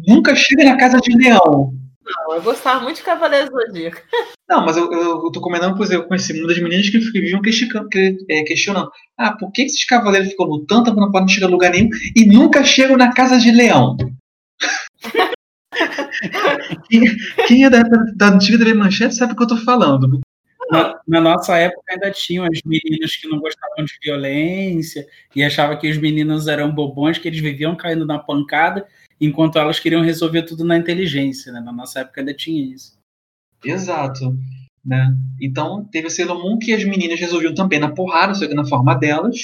Nunca chega na casa de leão. Não, eu gostava muito de Cavaleiros do Zodíaco. Não, mas eu, eu, eu tô comentando, pois eu conheci muitas meninas que viviam questionando, é, questionando. Ah, por que esses cavaleiros ficam lutando, não podem chegar a lugar nenhum e nunca chegam na casa de leão? quem, quem, é da, da antiga TV Manchete sabe o que eu tô falando. Na, na, nossa época ainda tinham as meninas que não gostavam de violência e achavam que os meninos eram bobões, que eles viviam caindo na pancada enquanto elas queriam resolver tudo na inteligência, né? Na nossa época ainda tinha isso. Exato. né? Então teve a Sailor Moon que as meninas resolviam também na porrada, só que na forma delas,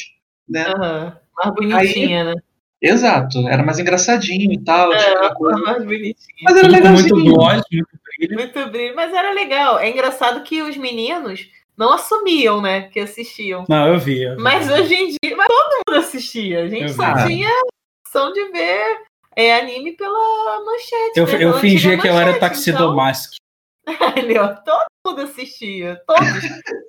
né? Uhum. Mais bonitinha, Aí, né? Exato, era mais engraçadinho e tal. É, coisa. mais bonitinho. Mas era legal. Muito gloss, muito brilho. Muito brilho, mas era legal. É engraçado que os meninos não assumiam, né, que assistiam. Não, eu via. Mas hoje em dia, mas todo mundo assistia. A gente eu só vi. tinha a opção de ver é, anime pela manchete. Eu, né? eu fingia que eu era taxidomask. Então... todo mundo assistia. Todos,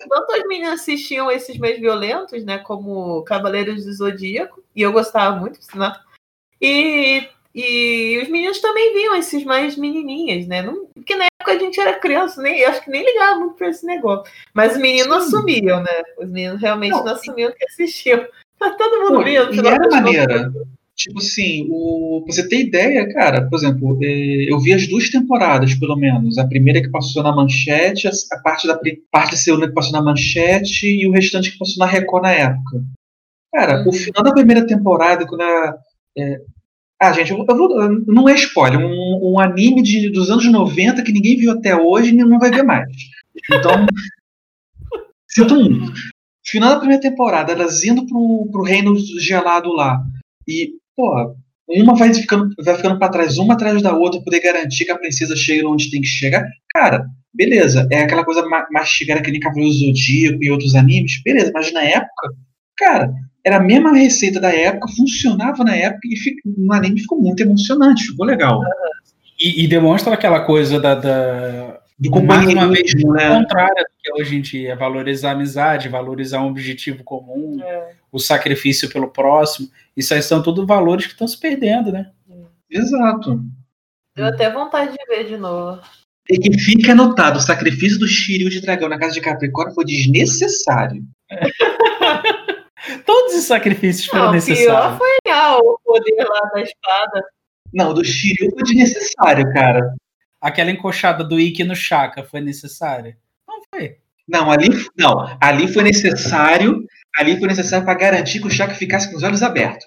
tanto as meninas assistiam esses mais violentos, né? Como Cavaleiros do Zodíaco, e eu gostava muito, né? E, e os meninos também viam esses mais menininhas, né? Não, porque na época a gente era criança, nem, acho que nem ligava muito pra esse negócio. Mas os meninos Sim. assumiam, né? Os meninos realmente não, não assumiam que assistiam. Mas todo mundo Pô, via. E era maneira. Tipo assim, o, pra você ter ideia, cara, por exemplo, é, eu vi as duas temporadas, pelo menos. A primeira que passou na manchete, a parte da parte da segunda que passou na manchete e o restante que passou na Record na época. Cara, o uhum. final da primeira temporada, quando a. É, ah, gente, eu, eu vou, não é spoiler, um, um anime de, dos anos 90 que ninguém viu até hoje e não vai ver mais. Então, sinto muito. Final da primeira temporada, elas indo pro, pro reino gelado lá. E porra, uma vai ficando, vai ficando para trás, uma atrás da outra, poder garantir que a princesa chegue onde tem que chegar. Cara, beleza, é aquela coisa mastigada que nem Cavaleiro Zodíaco e outros animes, beleza, mas na época, cara, era a mesma receita da época, funcionava na época e fica, no anime ficou muito emocionante, ficou legal. E, e demonstra aquela coisa da, da do mais uma vez né? contrária do que hoje em dia, valorizar a amizade, valorizar um objetivo comum, é. o sacrifício pelo próximo. Isso aí são tudo valores que estão se perdendo, né? Exato. Deu até vontade de ver de novo. E que fica anotado, o sacrifício do Shiryu de dragão na casa de Capricórnio foi desnecessário. Todos os sacrifícios foram Não, necessários. Pior foi legal o poder lá da espada. Não, do Shiryu foi desnecessário, cara aquela encoxada do Ikki no Chaka foi necessária? Não foi. Não, ali não, ali foi necessário, ali foi necessário para garantir que o Chaka ficasse com os olhos abertos.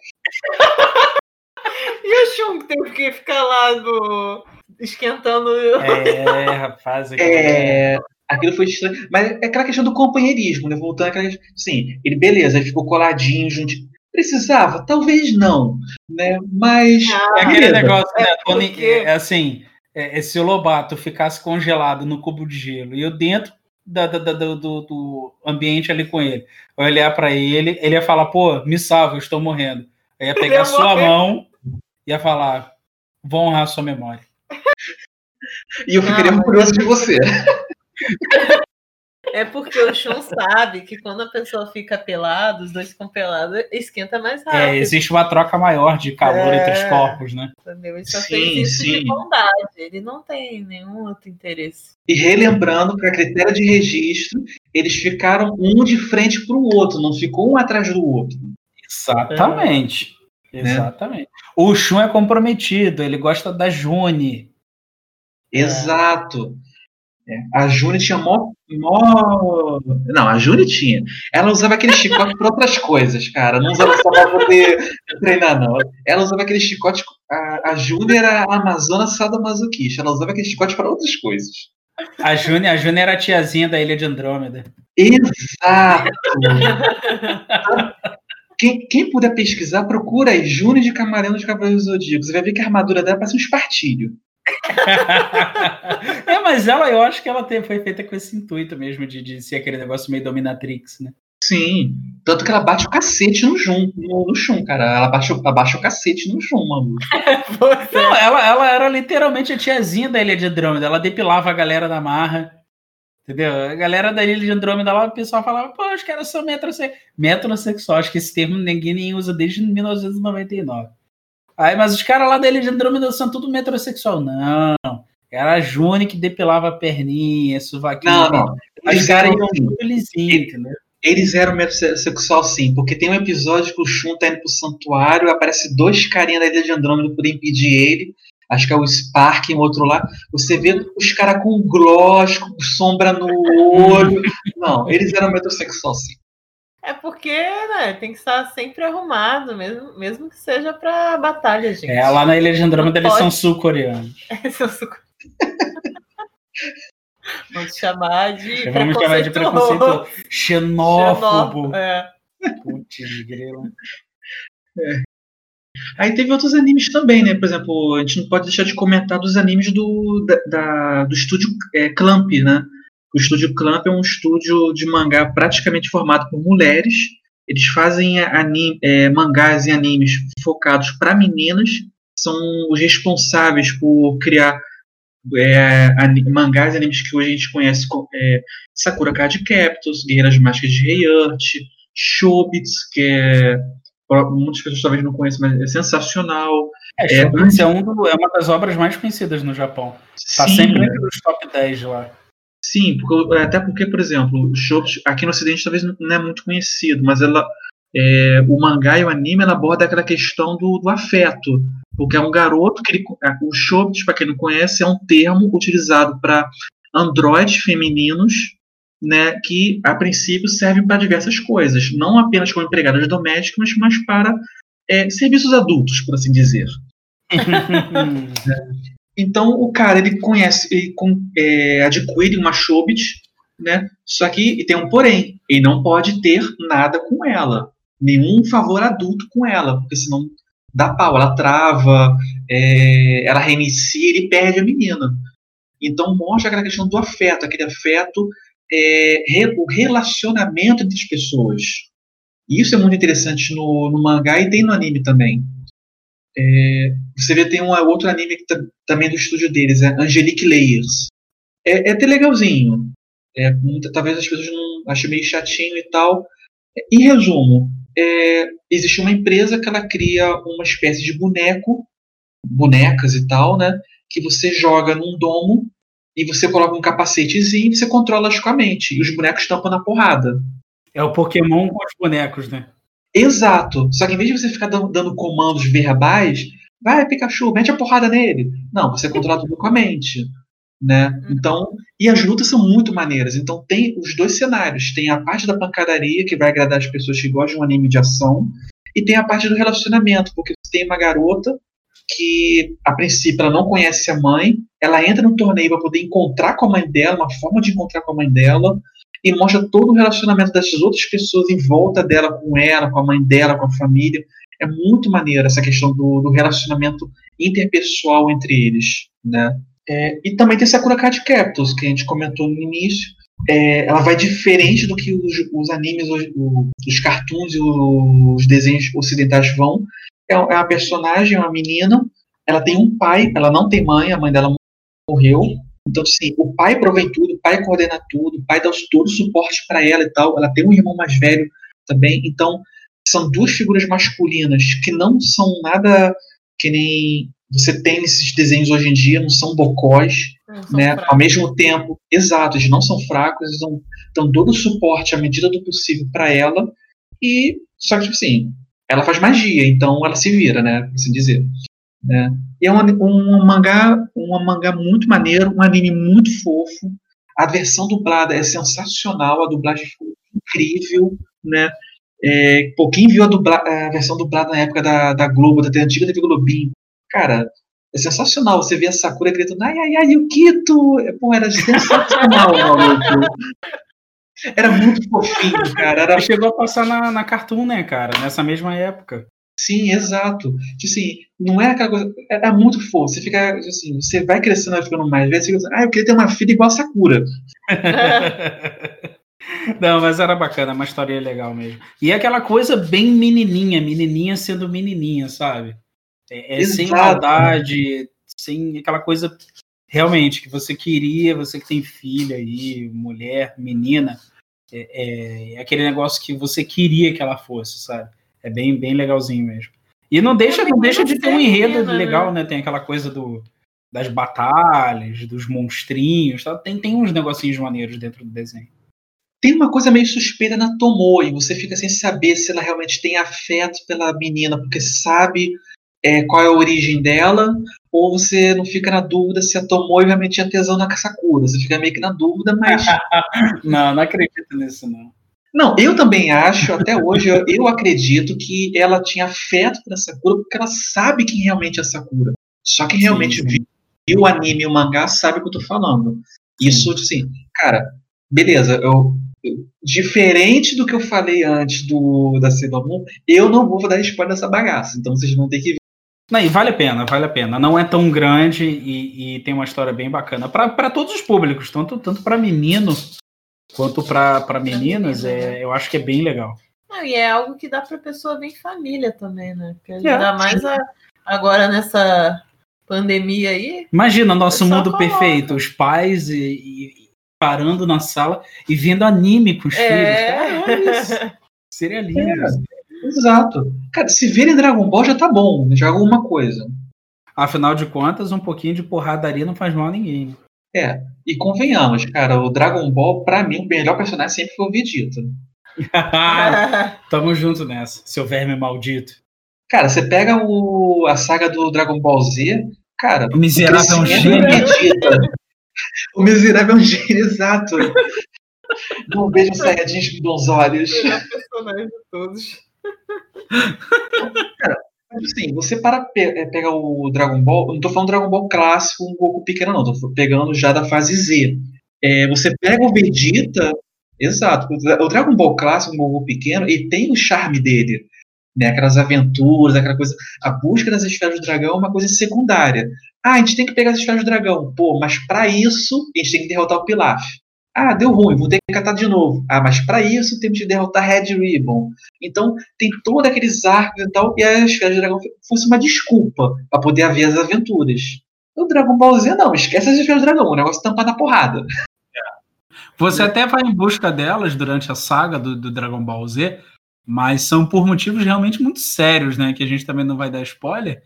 e o Shun que teve que ficar lá no esquentando. É, rapaz, é, aquilo foi estranho. Mas é aquela questão do companheirismo, né? Voltando àquela questão. Sim, ele, beleza, ele ficou coladinho junto. Precisava? Talvez não, né? Mas. Ah, é aquele negócio, né, Tony? Porque... É, assim, é, se o Lobato ficasse congelado no cubo de gelo e eu dentro da, da, da, do, do, ambiente ali com ele, eu olhar para ele, ele ia falar, pô, me salva, eu estou morrendo. Eu ia pegar eu sua morrer. mão e ia falar, vou honrar a sua memória. E eu ficaria ah, curioso de você. É porque o Shun sabe que quando a pessoa fica pelada, os dois ficam pelados, esquenta mais é, rápido. É, existe uma troca maior de calor é, entre os corpos, né? Entendeu? Ele só sim, fez isso sim. de bondade. Ele não tem nenhum outro interesse. E relembrando, para critério de registro, eles ficaram um de frente para o outro, não ficou um atrás do outro. Exatamente. É. Exatamente. O Shun é comprometido, ele gosta da June. Exato. É. A June tinha mó, mó. Não, a June tinha. Ela usava aquele chicote para outras coisas, cara. Não usava só para poder treinar, não. Ela usava aquele chicote. A, a June era a Amazona sadomasoquista. Ela usava aquele chicote para outras coisas. A June, a June era a tiazinha da Ilha de Andrômeda. Exato! Quem, quem, puder pesquisar, procura aí June de Camarão dos Cavaleiros Zodíacos. Você vai ver que a armadura dela parece um espartilho. é, mas ela, eu acho que ela foi feita com esse intuito mesmo de, de ser aquele negócio meio dominatrix, né? Sim. Tanto que ela bate o cacete no Jun, no, no Shun, cara. Ela bate, ela bate o cacete no Shun, mano. Não, ela, ela era literalmente a tiazinha da Ilha de Andrômeda. Ela depilava a galera da marra. Entendeu? A galera da Ilha de Andrômeda lá, o pessoal falava, pô, os caras são metrosexuais. Metrosexual, acho que esse termo ninguém nem usa desde 1999. Aí, mas os caras lá da Ilha de Andrômeda são tudo metrosexual. Não, era a June que depilava a perninha, sovaquinho. Não, não. Os caras iam tudo lisinho, entendeu? Eles eram metrosexual sim, porque tem um episódio que o Shun tá indo pro santuário, aparece dois carinhas da Ilha de Andrômeda por impedir ele. Acho que é o Spark em outro lá. Você vê os caras com gloss, com sombra no olho. não, eles eram metrosexual sim. É porque, né, tem que estar sempre arrumado, mesmo, mesmo que seja para batalha, gente. É, lá na Ilha de Andrômeda eles são sul-coreanos. É, são sul Vamos chamar de. Vamos chamar de preconceito xenófobo. Xenófobo, É. Putz, grila. Aí teve outros animes também, né? Por exemplo, a gente não pode deixar de comentar dos animes do, da, da- do estúdio é, Clamp, né? O estúdio Clamp é um estúdio de mangá praticamente formado por mulheres. Eles fazem ani- é, mangás e animes focados para meninas. São os responsáveis por criar é, mangás e animes que hoje a gente conhece como é, Sakura Card Captors, Guerreiras Mágicas de Rei Earth, Shobits, que é muitas pessoas talvez não conheçam, mas é sensacional. É, É, é, um do- é uma das obras mais conhecidas no Japão. Tá Sim, sempre entre os top 10 lá. Sim, porque- até porque, por exemplo, o Shobits, aqui no Ocidente talvez não é muito conhecido, mas ela, é, o mangá e o anime ela aborda aquela questão do, do afeto, porque é um garoto que ele, é, o Shobits, para quem não conhece, é um termo utilizado para androides femininos, né, que a princípio servem para diversas coisas, não apenas como empregadas domésticas, mas para é, serviços adultos, por assim dizer. Então o cara ele conhece, ele com- é, adquire uma Shobit, né? Só que e tem um porém, ele não pode ter nada com ela, nenhum favor adulto com ela, porque senão dá pau, ela trava, é, ela reinicia, ele perde a menina. Então mostra aquela questão do afeto, aquele afeto, é, re- o relacionamento entre as pessoas. Isso é muito interessante no, no mangá e tem no anime também. É, você vê tem um outro anime que tá- também do estúdio deles, é Angelique Layers. É, é até legalzinho. É, muita- talvez as pessoas não achem meio chatinho e tal. Em resumo, é, existe uma empresa que ela cria uma espécie de boneco, bonecas e tal, né? Que você joga num domo e você coloca um capacetezinho e você controla as com a mente. E os bonecos tampam na porrada. É o Pokémon com os bonecos, né? Exato. Só que em vez de você ficar dando, dando comandos verbais, vai Pikachu, mete a porrada nele. Não, você controla tudo com a mente, né? Então, e as lutas são muito maneiras. Então tem os dois cenários. Tem a parte da pancadaria que vai agradar as pessoas que gostam de um anime de ação, e tem a parte do relacionamento, porque você tem uma garota que a princípio ela não conhece a mãe, ela entra no torneio para poder encontrar com a mãe dela, uma forma de encontrar com a mãe dela, e mostra todo o relacionamento dessas outras pessoas em volta dela, com ela, com a mãe dela, com a família. É muito maneiro essa questão do, do relacionamento interpessoal entre eles, né? É, e também tem Sakura Card Captors, que a gente comentou no início. É, ela vai diferente do que os, os animes, os, os cartoons e os desenhos ocidentais vão. É, é uma personagem, é uma menina. Ela tem um pai, ela não tem mãe, a mãe dela morreu. Então, assim, o pai provém tudo, o pai coordena tudo, o pai dá todo o suporte para ela e tal. Ela tem um irmão mais velho também. Então, são duas figuras masculinas que não são nada que nem você tem nesses desenhos hoje em dia, não são bocós, Não são né? fracos. Ao mesmo tempo, exato, eles não são fracos, eles dão, dão todo o suporte à medida do possível para ela. E só que tipo assim, ela faz magia, então ela se vira, né? Por assim dizer. Né? É um, um mangá, um mangá muito maneiro, um anime muito fofo. A versão dublada é sensacional, a dublagem ficou incrível, né? É, pô, quem viu a, dubla, a versão dublada na época da, da Globo, da antiga TV Globinho, cara, é sensacional. Você vê a Sakura gritando, ai, ai, ai, Yukito! Pô, era sensacional, maluco. Era muito fofinho, cara. Era Chegou a passar na, na Cartoon, né, cara? Nessa mesma época. Sim, exato. Tipo assim, não é aquela coisa. É, é muito fofo. Você fica assim, você vai crescendo, vai ficando mais velho, você fica assim, ah, eu queria ter uma filha igual a Sakura. Não, mas era bacana, uma história legal mesmo. E é aquela coisa bem menininha, menininha sendo menininha, sabe? É, é sem maldade, sem aquela coisa realmente que você queria, você que tem filha aí, mulher, menina, é, é- é aquele negócio que você queria que ela fosse, sabe? É bem, bem legalzinho mesmo. E não deixa, não menina deixa de ter um enredo né? legal, né? Tem aquela coisa do, das batalhas, dos monstrinhos, tá? tem, tem uns negocinhos maneiros dentro do desenho. Tem uma coisa meio suspeita na Tomoe, você fica sem saber se ela realmente tem afeto pela menina, porque sabe é, qual é a origem dela, ou você não fica na dúvida se a Tomoe realmente tinha tesão na Sakura. Você fica meio que na dúvida, mas. Não, não acredito nisso, não. Não, eu também acho, até hoje, eu, eu acredito que ela tinha afeto pela Sakura porque ela sabe quem realmente é a Sakura. Só quem realmente Sim, sim. viu o anime e o mangá sabe o que eu tô falando. Isso, assim, cara, beleza, eu, diferente do que eu falei antes do da Moon, eu não vou dar spoiler dessa bagaça, então vocês vão ter que ver. Não, e vale a pena, vale a pena. Não é tão grande e, e tem uma história bem bacana. para todos os públicos, tanto, tanto para menino quanto para meninas, é, eu acho que é bem legal. Não, e é algo que dá para pessoa ver em família também, né? Porque é. ainda mais a, agora nessa pandemia aí. Imagina nosso mundo coloca. perfeito, os pais e, e, parando na sala e vendo anime com os é. filhos. Cara, Seria lindo. É, exato. Cara, se verem Dragon Ball já tá bom, já é alguma coisa. Afinal de contas, um pouquinho de porradaria não faz mal a ninguém. É, e convenhamos, cara, o Dragon Ball, pra mim, o melhor personagem sempre foi o Vegeta. Tamo junto nessa, seu verme maldito. Cara, você pega o, a saga do Dragon Ball Z, cara. O miserável é um gênio. O miserável é um gênio, exato. Não vejo Saiyajins com bons olhos. O melhor personagem de todos. Cara, assim, você para pe é, pegar o Dragon Ball, não tô falando Dragon Ball clássico, um Goku pequeno, não, tô pegando já da fase Z. É, você pega o Vegeta, exato, o Dragon Ball clássico, um Goku pequeno, ele tem o charme dele, né, aquelas aventuras, aquela coisa. A busca das esferas do dragão é uma coisa secundária. Ah, a gente tem que pegar as esferas do dragão. Pô, mas para isso a gente tem que derrotar o Pilaf. Ah, deu ruim, vou ter que catar de novo. Ah, mas para isso temos que derrotar Red Ribbon. Então tem todos aqueles arcos e tal, e as esferas do dragão fosse uma desculpa para poder haver as aventuras. O Dragon Ball Z não, esquece as esferas do dragão, o negócio tampa na porrada. Você até vai em busca delas durante a saga do, do Dragon Ball Z, mas são por motivos realmente muito sérios, né? Que a gente também não vai dar spoiler,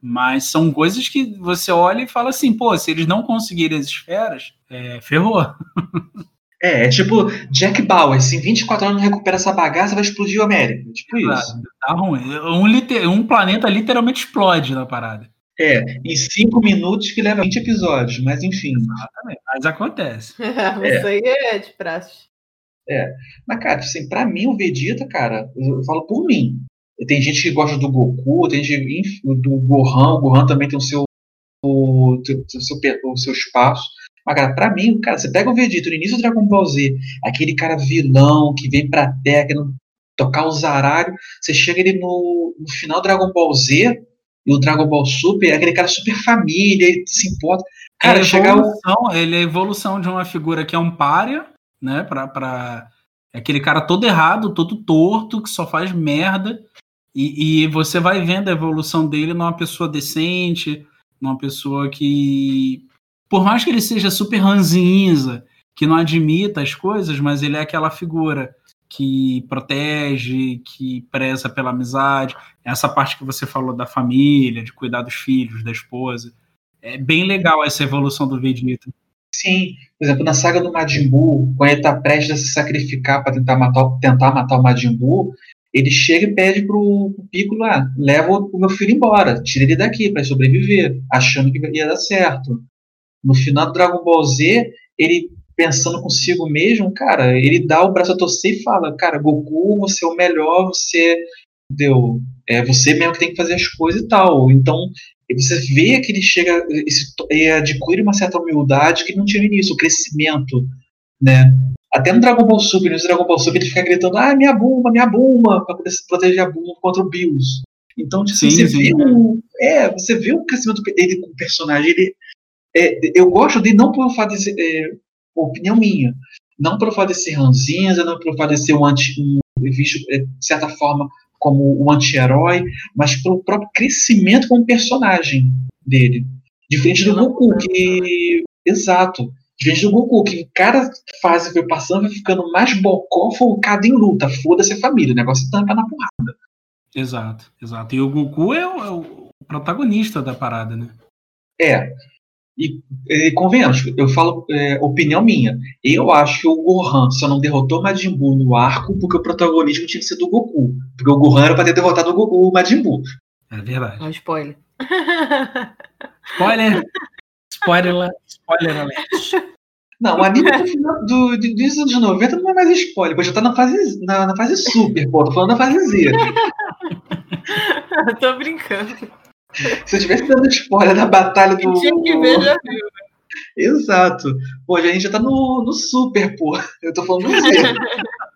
mas são coisas que você olha e fala assim, pô, se eles não conseguirem as esferas, é, ferrou. É, é tipo Jack Bauer, se em 24 anos não recupera essa bagaça, vai explodir o América. Tipo isso. Tá ruim. Um, um planeta literalmente explode na parada. É, em cinco minutos que leva 20 episódios, mas enfim. Exatamente, mas acontece. Isso aí é de praxe. É. Mas, cara, assim, pra mim, o Vegeta, cara, eu, falo por mim. Tem gente que gosta do Goku, tem gente do Gohan, o Gohan também tem o seu, o, o seu, o seu espaço. Mas, cara, pra mim, cara, você pega o Vegeta no início do Dragon Ball Z, aquele cara vilão que vem pra Terra, querendo tocar o zaralho, você chega ele no, no final do Dragon Ball Z, e o Dragon Ball Super, é aquele cara super família, ele se importa. Cara, é evolução, o... ele é a evolução de uma figura que é um párea né? Pra, pra... É aquele cara todo errado, todo torto, que só faz merda. E, e você vai vendo a evolução dele numa pessoa decente, numa pessoa que. Por mais que ele seja super ranzinza, que não admita as coisas, mas ele é aquela figura que protege, que preza pela amizade. Essa parte que você falou da família, de cuidar dos filhos, da esposa. É bem legal essa evolução do Vegeta. Sim, por exemplo, na saga do Majin Buu, quando ele está prestes a se sacrificar para tentar matar, tentar matar o Majin Buu, ele chega e pede pro, pro Piccolo, ah, leva o meu filho embora, tira ele daqui para sobreviver, achando que ia dar certo. No final do Dragon Ball Z, ele pensando consigo mesmo, cara, ele dá o braço a torcer e fala, cara, Goku, você é o melhor, você deu, é você mesmo que tem que fazer as coisas e tal. Então, você vê que ele chega e adquire uma certa humildade que não tinha início, o crescimento, né? Até no Dragon Ball Super, no Dragon Ball Super ele fica gritando, ah, minha bomba, minha bomba, para poder proteger a bomba contra o Bills. Então, tipo, sim, você sim. vê o, é, você vê o crescimento dele com o personagem. Ele, é, eu gosto dele não pelo fato de ser, é, opinião minha, não pelo fato de ser ranzinza, não pelo fato de ser um anti, um, visto, é, de certa forma, como um anti-herói, mas pelo próprio crescimento como personagem dele. Diferente do Goku, que. Exato. Diferente do Goku, que cada fase foi passando, vai ficando mais bocó focado em luta. Foda-se a família, o negócio tampa na porrada. Exato, exato. E o Goku é o, é o protagonista da parada, né? É. E, e convenhamos, eu falo é, opinião minha. Eu acho que o Gohan só não derrotou Majin Buu no arco porque o protagonismo tinha que ser do Goku. Porque o Gohan era pra ter derrotado o, Goku, o Majin Buu. É verdade. Um spoiler. Spoiler. Spoiler, spoiler alert. Não, o anime do final do, do, dos anos 90 não é mais spoiler, porque já tá na fase, na, na fase super, pô, tô falando na fase Z. tô brincando. Se eu tivesse dando spoiler da batalha do. Tinha que ver, já viu, né? Exato. Pô, a gente já tá no, no super, pô. Eu tô falando do Z.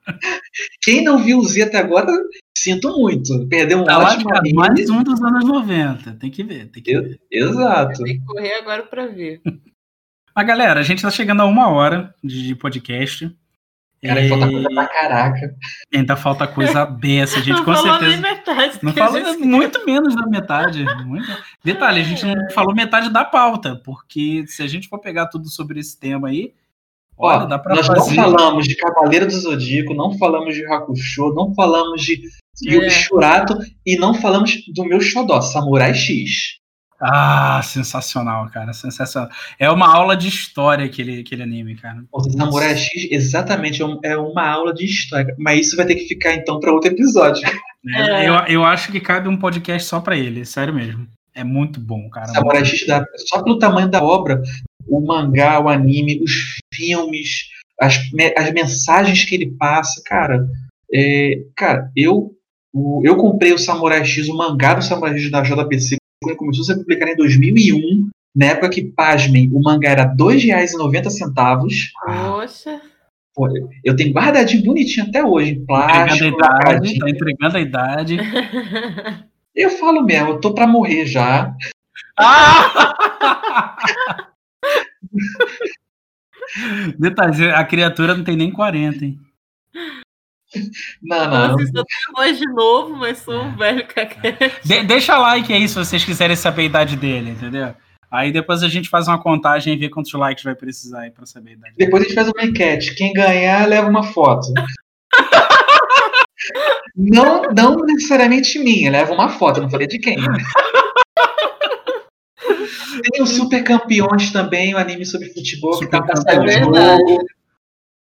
Quem não viu o Z até agora, sinto muito. Perdeu um Tá lá, ótimo cara, anime. mais um dos anos 90. Tem que ver, tem que ver. Exato. Tem que correr agora pra ver. Mas, galera, a gente tá chegando a uma hora de, podcast. Cara, E falta coisa pra caraca. ainda falta coisa beça, gente, não com falou certeza. nem metade. Não fala gente muito menos da metade. muito- Detalhe, a gente não falou metade da pauta, porque se a gente for pegar tudo sobre esse tema aí, olha, Ó, nós fazer. não falamos de Cavaleiro do Zodíaco, não falamos de Hakusho, não falamos de Yu É. Shurato e não falamos do meu xodó, Samurai X. Ah, sensacional, cara, sensacional. É uma aula de história aquele, aquele anime, cara. O Samurai X, exatamente, é é uma aula de história. Mas isso vai ter que ficar então para outro episódio. É, É. Eu, eu acho que cabe um podcast só pra ele, sério mesmo. É muito bom, cara. Samurai X dá, só pelo tamanho da obra, o mangá, o anime, os filmes, as, as mensagens que ele passa, cara. é, cara, eu, o- eu comprei o Samurai X, o mangá do Samurai X da JBC, quando ele começou a ser publicado em 2001, na época que, pasmem, o mangá era R$ 2,90. Poxa. Pô, Eu tenho guardadinho bonitinho até hoje, em Entregando a plástico, idade, tá entregando a idade. Eu falo mesmo, eu tô pra morrer já. Ah! Detalhe, a criatura não tem nem 40, hein? Não, não. Nossa, eu tenho voz de novo, mas sou um velho caquete. De- deixa like aí se vocês quiserem saber a idade dele, entendeu? Aí depois a gente faz uma contagem e vê quantos likes vai precisar aí pra saber a idade. dele. Depois a gente faz uma enquete. Quem ganhar, leva uma foto. não, não necessariamente minha, leva uma foto, eu não falei de quem. Tem os Super Campeões também, o anime sobre futebol que tá Super passando de Campeões. novo.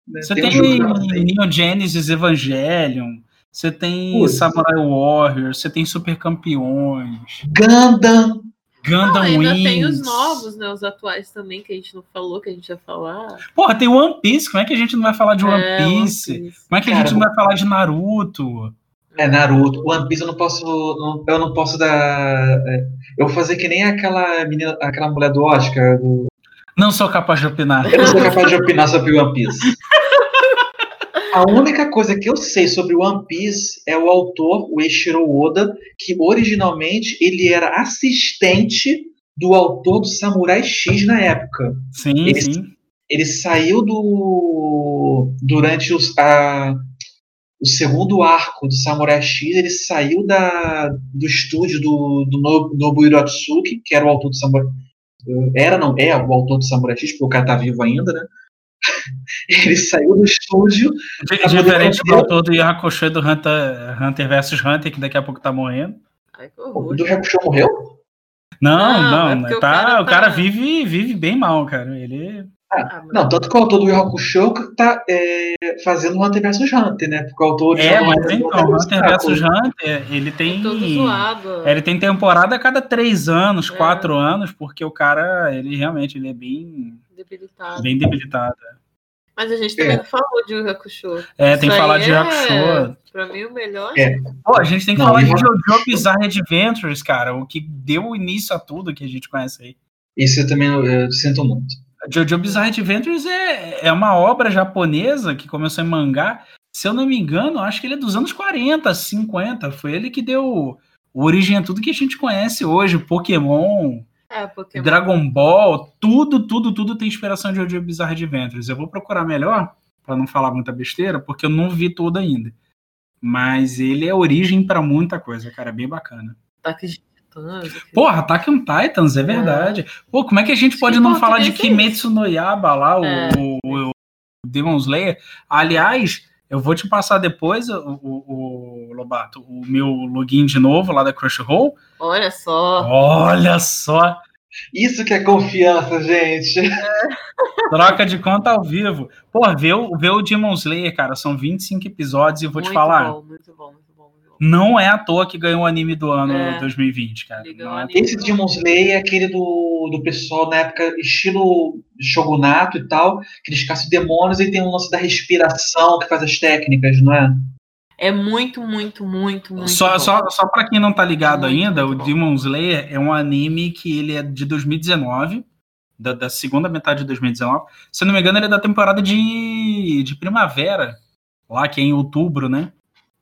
Né, Você um tem você. Neon Genesis Evangelion, você tem Putz. Samurai Warrior, você tem Super Campeões, Gundam. Gundam Não, ainda Wings. tem os novos, né? Os atuais também, que a gente não falou, que a gente ia falar. Porra, tem One Piece, como é que a gente não vai falar de One É, Piece? One Piece. Como é que a gente não vai falar de Naruto? É, Naruto. One Piece eu não posso. não- eu não posso dar. é, eu vou fazer que nem aquela menina, aquela mulher do Oscar. do- Não sou capaz de opinar. Eu não sou capaz de opinar sobre One Piece. A única coisa que eu sei sobre One Piece é o autor, o Eiichiro Oda, que originalmente ele era assistente do autor do Samurai X na época. Sim, Ele- sim. Ele saiu do durante os, a, o segundo arco do Samurai X, ele saiu da, do estúdio do, do No- Nobuhiro Atsuki, que era o autor do Samurai era não é o autor do Samurai X, porque o cara tá vivo ainda, né? Ele saiu do estúdio Diferente do autor do Yakusho e do Hunter, Hunter vs Hunter, que daqui a pouco tá morrendo. Ai, que O do morreu? Não, Não, não, é tá, o cara o cara tá- vive, vive bem mal, cara. Ele. Ah, mas- Não, tanto que o autor do Yu Hakusho tá é, fazendo Hunter vs Hunter, né? Porque o autor É, mas Hunter então, Hunter vs Hunter, ele tem. É todo zoado. Ele tem temporada a cada três anos, É. quatro anos, porque o cara, ele realmente ele é bem, Debilitado. bem debilitado. Mas a gente também É. não falou de Yu Hakusho. É, tem que falar de é, Yakusho. Pra mim, o melhor. É. Pô, a gente tem que Não, falar de Yu JoJo Bizarre Adventures, cara, o que deu início a tudo que a gente conhece aí. Isso eu também eu sinto muito. Jojo Bizarre Adventures é, é uma obra japonesa que começou em mangá. Se eu não me engano, acho que ele é dos anos 40, 50. Foi ele que deu origem a tudo que a gente conhece hoje. Pokémon, É, Pokémon. Dragon Ball, tudo, tudo, tudo tem inspiração de Jojo Bizarre Adventures. Eu vou procurar melhor, para não falar muita besteira, porque eu não vi tudo ainda. Mas ele é origem para muita coisa, cara. É bem bacana. Ataque de Aquele- Porra, Attack on Titans, é verdade. Pô, como é que a gente pode que não falar de é Kimetsu no Yaba lá, o, É. o, o Demon Slayer? Aliás, eu vou te passar depois, o, o, o Lobato, o meu login de novo lá da Crunchyroll. Olha só. Olha só, Isso que é confiança, gente. troca de conta ao vivo. Pô, vê o, vê o Demon Slayer, cara, são 25 episódios e eu vou te muito falar, Bom, muito bom, não é à toa que ganhou o anime do ano É. 2020, cara. É. Esse Demon Slayer é aquele do, do pessoal na época, estilo Shogunato e tal, que eles caçam demônios e tem um lance da respiração que faz as técnicas, não é? É muito, muito, muito, muito. Só, bom. só, só pra quem não tá ligado Muito, ainda, o. Demon Slayer é um anime que ele é de 2019. da, da, segunda metade de 2019. Se não me engano, ele é da temporada de, de primavera, lá que é em outubro, né?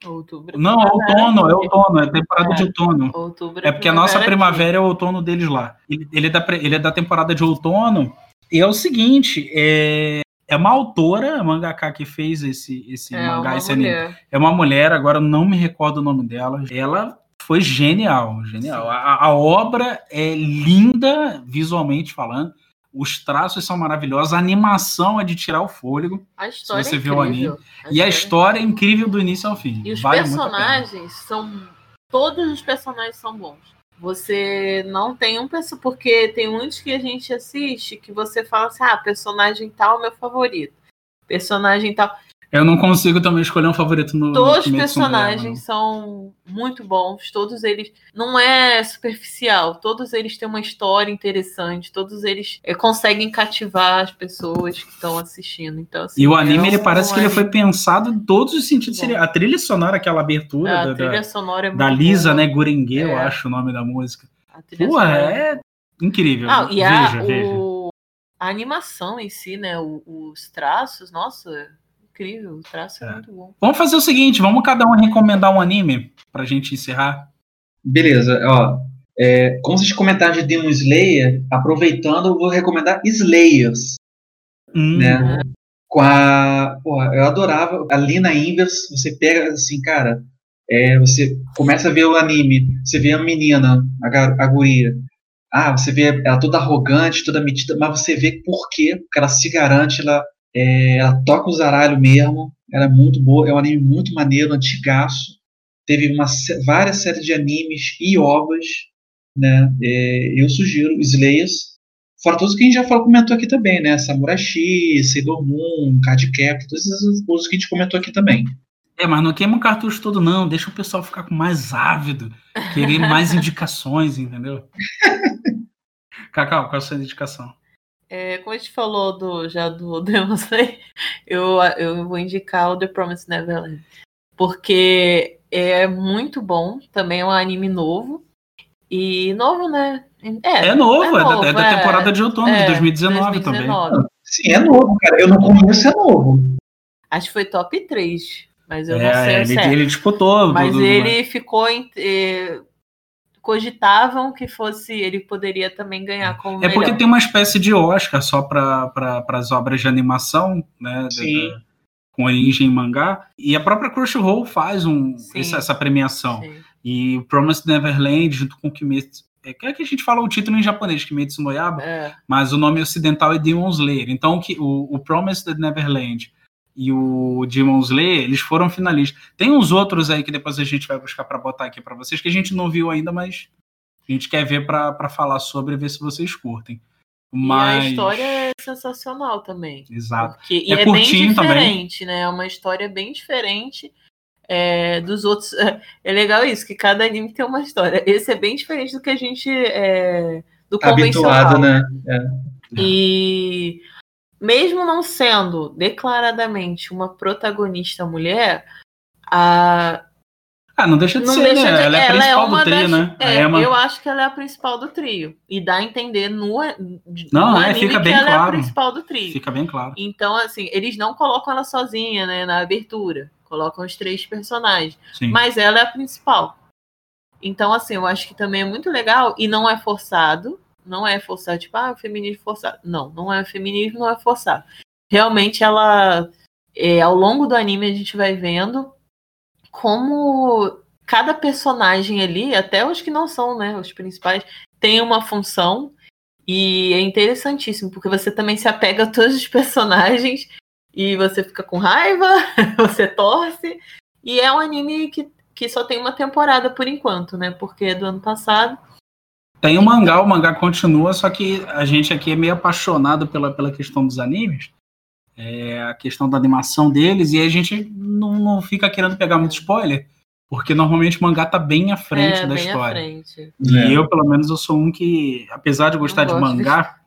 Outubro. Não, é outono, é outono, é temporada é, de outono. Outubro é porque a nossa primavera é o outono deles lá. Ele, ele, é da, ele é da temporada de outono. E é o seguinte, é, é uma autora, a mangaka que fez esse, esse é mangá, esse anime. É uma mulher, agora não me recordo o nome dela. Ela foi genial, genial. A, a, obra é linda visualmente falando. Os traços são maravilhosos, a animação é de tirar o fôlego. A história se você é vê o anime. A e a história é incrível do início ao fim. E os vale personagens são. Todos os personagens são bons. Você não tem um personagem. Porque tem muitos que a gente assiste que você fala assim: ah, personagem tal é meu favorito. Personagem tal. Eu não consigo também escolher um favorito no. Todos os personagens são muito bons, todos eles. Não é superficial, todos eles têm uma história interessante, todos eles é, conseguem cativar as pessoas que estão assistindo. Então, assim, e o anime, é ele parece que ele foi pensado em todos os sentidos. Seria a trilha sonora, aquela abertura é, da, trilha sonora é da Lisa, boa. né? Gurengue, eu é. acho o nome da música. Pô, é incrível. Ah, e veja, a, veja. O... a animação em si, né? os traços, nossa incrível, o traço é, é muito bom. Vamos fazer o seguinte, vamos cada um recomendar um anime pra gente encerrar. Beleza, ó. É, como vocês comentaram de Demon Slayer, aproveitando, eu vou recomendar Slayers. Hum. Né? Com a. Porra, eu adorava a Lina Inverse. Você pega assim, cara. É, você começa a ver o anime, você vê a menina, a, a guria. Ah, você vê ela toda arrogante, toda metida, mas você vê por quê, porque ela se garante, ela é, ela toca o zaralho mesmo, ela é muito boa, é um anime muito maneiro, antigaço. Teve uma, várias séries de animes e ovas, né? É, eu sugiro Slayers, fora todos que a gente já falou, comentou aqui também, né? Samurai X, Sailor Moon, Card Cap, todos esses outros que a gente comentou aqui também. É, mas não queima o cartucho todo, não. Deixa o pessoal ficar com mais ávido, querer mais indicações, entendeu? Cacau, qual é a sua indicação? É, como a gente falou do, já do Demon Slayer, eu, eu vou indicar o The Promised Neverland. Porque é muito bom, também é um anime novo. E novo, né? É, é novo, é, novo, é, da, é da, temporada de outono de 2019, 2019, também. Sim, é novo, cara. Eu não conheço, é novo. Acho que foi top 3, mas eu não sei. Ele, ele disputou. Mas do, do, ele ficou em, eh, cogitavam que fosse ele poderia também ganhar como É melhor. porque tem uma espécie de Oscar só para pra, as obras de animação, né? Sim. De, com origem em mangá. E a própria Crunchyroll faz um, essa, essa, premiação. Sim. E o Promised Neverland, junto com Kimetsu. É que a gente fala o título em japonês, Kimetsu no Yaba, é. mas o nome ocidental é Demon Slayer. Então, o, o Promised Neverland e o Demon Slayer, eles foram finalistas. Tem uns outros aí que depois a gente vai buscar para botar aqui para vocês, que a gente não viu ainda, mas a gente quer ver para falar sobre e ver se vocês curtem. Mas... E a história é sensacional também. Exato. Porque, e é, é bem diferente, também. né? É uma história bem diferente é, dos outros. É legal isso, que cada anime tem uma história. Esse é bem diferente do que a gente. É, do convencional. Habituado, né? É. E mesmo não sendo declaradamente uma protagonista mulher, a. Ah, não deixa de não ser, deixa né? De... Ela é a ela principal é do trio, das... né? É, Emma... Eu acho que ela é a principal do trio. E dá a entender no, não, no é, fica bem ela claro. é a principal do trio. Fica bem claro. Então, assim, eles não colocam ela sozinha, né, na abertura. Colocam os três personagens. Sim. Mas ela é a principal. Então, assim, eu acho que também é muito legal e não é forçado. Não é forçado, tipo, ah, feminismo forçado. Não, não é feminismo, não é forçado. Realmente ela. É, ao longo do anime a gente vai vendo como cada personagem ali, até os que não são, né, os principais, tem uma função e é interessantíssimo, porque você também se apega a todos os personagens e você fica com raiva, você torce, e é um anime que, que só tem uma temporada por enquanto, né, porque é do ano passado, tem o mangá, o mangá continua, só que a gente aqui é meio apaixonado pela, pela questão dos animes, é, a questão da animação deles, e a gente não, não fica querendo pegar muito spoiler, porque normalmente o mangá tá bem à frente é, da bem história. À frente. E é. eu, pelo menos, eu sou um que, apesar de gostar de mangá,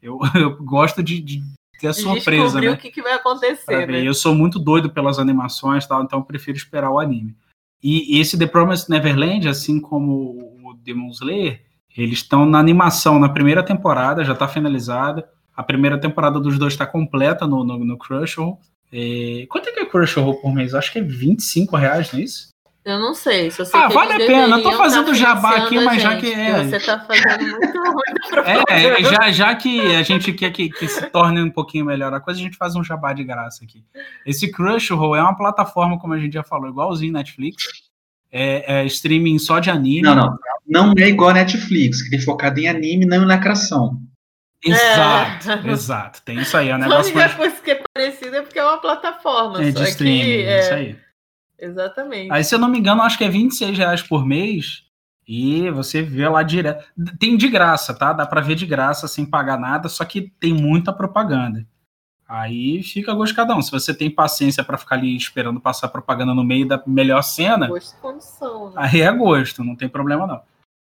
de... eu, eu gosto de, de ter a surpresa. Descobrir né? o que, que vai acontecer. Né? Eu sou muito doido pelas animações tal, então eu prefiro esperar o anime. E esse The Promised Neverland, assim como o Demon Slayer, Eles estão na animação na primeira temporada, já está finalizada. A primeira temporada dos dois está completa no, no, no Crunchyroll. É... Quanto é que é Crunchyroll por mês? Acho que é 25 reais, não é isso? Eu não sei. Se ah, vale a pena. Eu tô fazendo tá jabá aqui, mas já que é. Você tá fazendo muito ruim É, já, já que a gente quer que, que, se torne um pouquinho melhor a coisa, a gente faz um jabá de graça aqui. Esse Crunchyroll é uma plataforma, como a gente já falou, igualzinho Netflix. É, é streaming só de anime. Não, não. Não é igual a Netflix, que é focado em anime, não em lacração. Exato, é. exato. Tem isso aí. É um negócio a única coisa que é parecida é porque é uma plataforma. É de streaming, que, é... isso aí. Exatamente. Aí, se eu não me engano, acho que é 26 reais por mês. E você vê lá direto. Tem de graça, tá? Dá para ver de graça sem pagar nada, só que tem muita propaganda. Aí fica gosto de cada um. Se você tem paciência para ficar ali esperando passar propaganda no meio da melhor cena, gosto condição, né? aí é gosto, não tem problema não.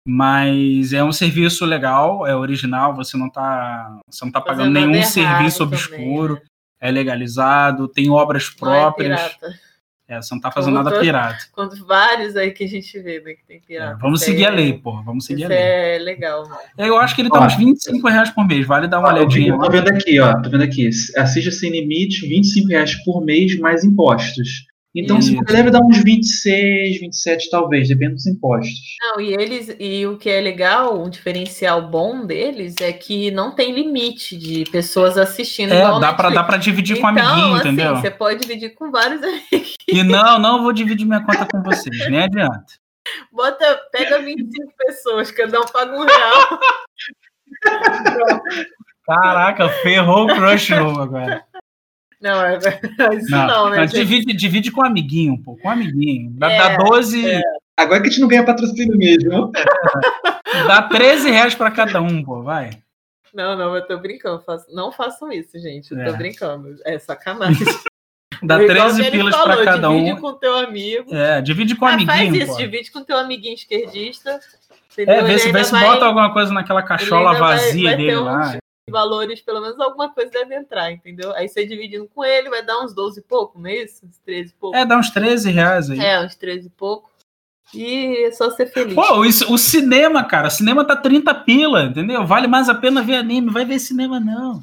Mas é um serviço legal, é original, você não tá, você não tá pagando nenhum serviço obscuro, também, né? é legalizado, tem obras próprias. Não é pirata. É, você não tá fazendo nada pirata. Quando vários aí que a gente vê, né, que tem pirata. É, vamos seguir é, a lei, pô. Vamos seguir a lei. É legal, mano. Eu acho que ele tá ó, uns 25 reais por mês. Vale dar uma ó, olhadinha. Tô vendo aqui, ó. Tô vendo aqui. Assista sem limite, 25 reais por mês mais impostos. Então Isso. você deve dar uns 26, 27 talvez, depende dos impostos. Não, e eles e o que é legal, um diferencial bom deles é que não tem limite de pessoas assistindo. É, dá para dá para dividir então, com amiguinho, assim, entendeu? Você pode dividir com vários amiguinhos. E não, não vou dividir minha conta com vocês, nem adianta. Bota, pega 25 pessoas, cada um paga um real. Caraca, ferrou o crush novo agora. Não, é isso não, não né? divide, divide com um amiguinho, pô, com um amiguinho. Dá, é, dá 12. É. Agora que a gente não ganha patrocínio mesmo. É. Dá 13 reais pra cada um, pô, vai. Não, não, eu tô brincando. Não façam isso, gente. Eu tô é. brincando. É sacanagem. Dá 13 pilas pra cada divide um. Divide com teu amigo. É, divide com o ah, amiguinho. Faz isso, pô. divide com teu amiguinho esquerdista. Entendeu? É, vê se, vê se vai, bota alguma coisa naquela cachola vazia vai, vai dele lá valores, pelo menos alguma coisa deve entrar, entendeu? Aí você dividindo com ele, vai dar uns 12 e pouco, não é isso? Uns 13 e pouco. É, dá uns 13 reais aí. É, uns 13 e pouco. E é só ser feliz. Pô, isso, o cinema, cara, o cinema tá 30 pila, entendeu? Vale mais a pena ver anime, vai ver cinema não.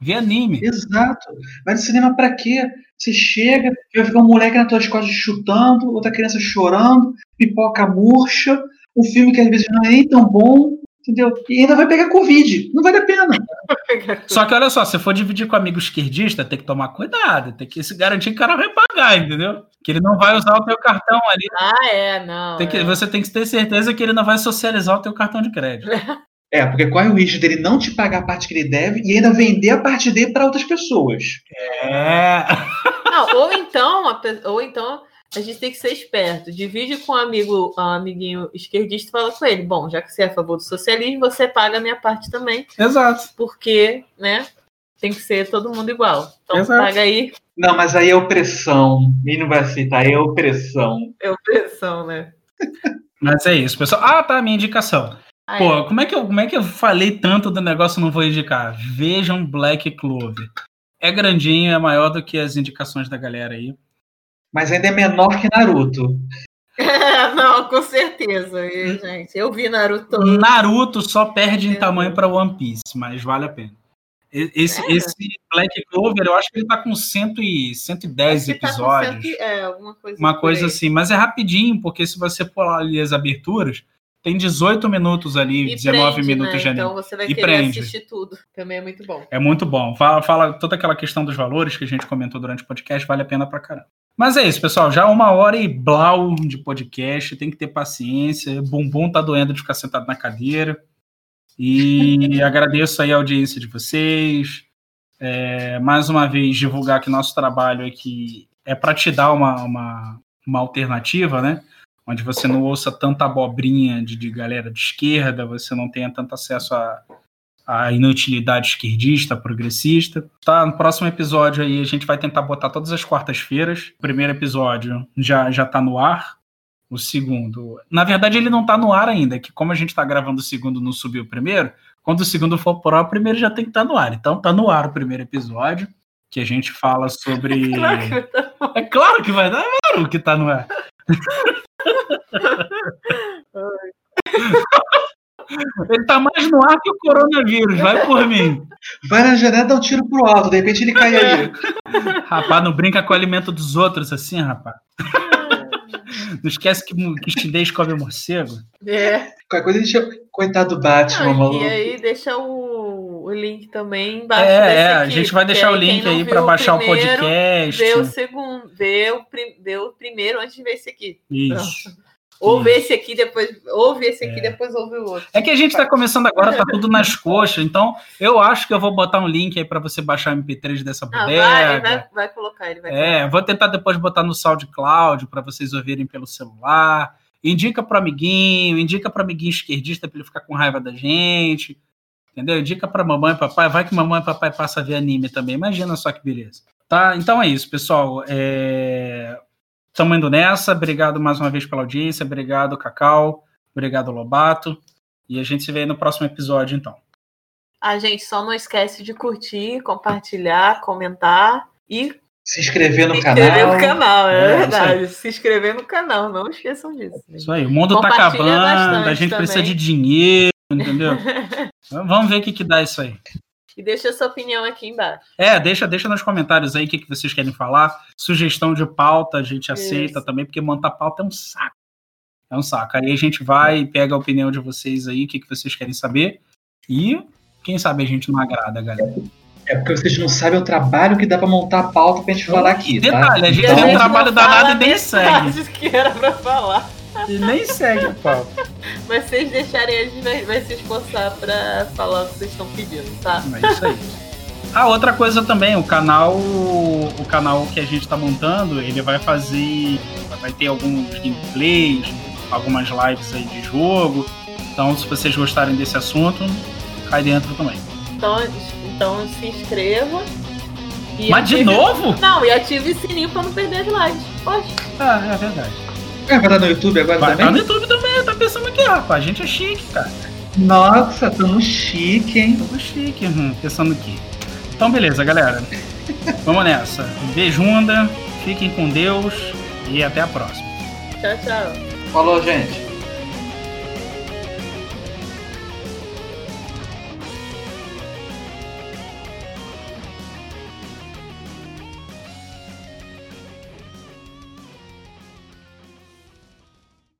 Ver anime. Exato. Vai no cinema pra quê? Você chega, vai ficar um moleque na tua costas chutando, outra criança chorando, pipoca murcha, um filme que às vezes não é nem tão bom, entendeu? E ainda vai pegar Covid. Não vale a pena. Só que olha só, se for dividir com amigo esquerdista, tem que tomar cuidado, tem que se garantir que o cara vai pagar, entendeu? Que ele não vai usar o teu cartão ali. Ah, é, não. Tem que, é. Você tem que ter certeza que ele não vai socializar o teu cartão de crédito. É, porque corre o risco dele não te pagar a parte que ele deve e ainda vender a parte dele para outras pessoas. É. Não, ou então, ou então a gente tem que ser esperto. Divide com um amigo, um amiguinho esquerdista e fala com ele: bom, já que você é a favor do socialismo, você paga a minha parte também. Exato. Porque, né? Tem que ser todo mundo igual. Então Exato. paga aí. Não, mas aí é opressão. E não vai aceitar, aí é opressão. É opressão, né? mas é isso, pessoal. Ah, tá, minha indicação. Ah, Pô, é. como, é que eu, como é que eu falei tanto do negócio e não vou indicar? Vejam Black Clover. É grandinho, é maior do que as indicações da galera aí mas ainda é menor que Naruto. não, com certeza, gente. Eu vi Naruto. Naruto só perde em tamanho para One Piece, mas vale a pena. Esse, é. esse Black Clover, eu acho que ele tá com 100 e, 110 episódios. Tá 100, é, alguma coisa, uma coisa assim, mas é rapidinho, porque se você pular ali as aberturas, tem 18 minutos ali, e 19 prende, minutos né? de anime. Então você vai e querer prende. assistir tudo. Também é muito bom. É muito bom. Fala, fala toda aquela questão dos valores que a gente comentou durante o podcast, vale a pena pra caramba. Mas é isso, pessoal. Já uma hora e blau de podcast, tem que ter paciência. Bumbum tá doendo de ficar sentado na cadeira. E agradeço aí a audiência de vocês. É, mais uma vez, divulgar que nosso trabalho aqui é para te dar uma, uma, uma alternativa, né? Onde você não ouça tanta abobrinha de, de galera de esquerda, você não tenha tanto acesso a, a inutilidade esquerdista, progressista. Tá, no próximo episódio aí a gente vai tentar botar todas as quartas-feiras. O primeiro episódio já já tá no ar. O segundo, na verdade ele não tá no ar ainda, que como a gente tá gravando o segundo não subiu o primeiro, quando o segundo for pro ar, o primeiro já tem que estar tá no ar. Então tá no ar o primeiro episódio, que a gente fala sobre É claro que vai dar, é claro que tá no ar. Ele tá mais no ar que o coronavírus, vai por mim. Vai na janela dar um tiro pro alto, de repente ele cai aí. rapaz, não brinca com o alimento dos outros assim, rapaz. Não esquece que, que chinês come morcego. É. Qualquer coisa deixa. Coitado do Batman, maluco. E aí deixa o, o link também embaixo. É, é a gente vai deixar o link aí para baixar o, primeiro, o podcast. Vê o segundo, vê o, vê o primeiro antes de ver esse aqui. Isso. Pronto. Ouve esse aqui, depois ouve esse aqui, é. depois ouve o outro. É que a gente está começando agora, tá tudo nas coxas, então eu acho que eu vou botar um link aí para você baixar o MP3 dessa ah, bodega. Vai, vai, vai, colocar, ele vai É, colocar. vou tentar depois botar no SoundCloud para vocês ouvirem pelo celular. Indica para amiguinho, indica para amiguinho esquerdista para ele ficar com raiva da gente. Entendeu? Indica para mamãe e papai, vai que mamãe e papai passa a ver anime também. Imagina só que beleza. Tá? Então é isso, pessoal. É... Estamos indo nessa. Obrigado mais uma vez pela audiência. Obrigado, Cacau. Obrigado, Lobato. E a gente se vê no próximo episódio, então. A gente só não esquece de curtir, compartilhar, comentar e se inscrever no se canal. Se inscrever no canal, é, é verdade. Se inscrever no canal, não esqueçam disso. Isso aí, o mundo tá acabando, a gente também. precisa de dinheiro, entendeu? Vamos ver o que, que dá isso aí. E deixa a sua opinião aqui embaixo. É, deixa, deixa nos comentários aí o que, que vocês querem falar. Sugestão de pauta, a gente aceita Isso. também, porque montar pauta é um saco. É um saco. Aí a gente vai, pega a opinião de vocês aí, o que, que vocês querem saber. E quem sabe a gente não agrada, galera. É porque vocês não sabem o trabalho que dá para montar a pauta pra gente falar aqui. Detalhe, tá? a gente tem um trabalho danado e nem segue. que era pra falar. E nem segue o papo. Mas vocês deixarem, a gente vai, se esforçar pra falar o que vocês estão pedindo, tá? É isso aí. Ah, outra coisa também, o canal, o canal que a gente está montando, ele vai fazer, vai ter alguns gameplays, algumas lives aí de jogo. Então, se vocês gostarem desse assunto, cai dentro também. Então, então se inscreva. Mas ative... de novo? Não, e ative o sininho para não perder as lives. Pode. Ah, é verdade. É, vai estar no YouTube agora vai também? Vai estar no YouTube também, tá pensando aqui, rapaz. A gente é chique, cara. Nossa, tamo chique, hein? Tamo chique, hum, pensando aqui. Então, beleza, galera. Vamos nessa. Beijunda, fiquem com Deus e até a próxima. Tchau, tchau. Falou, gente.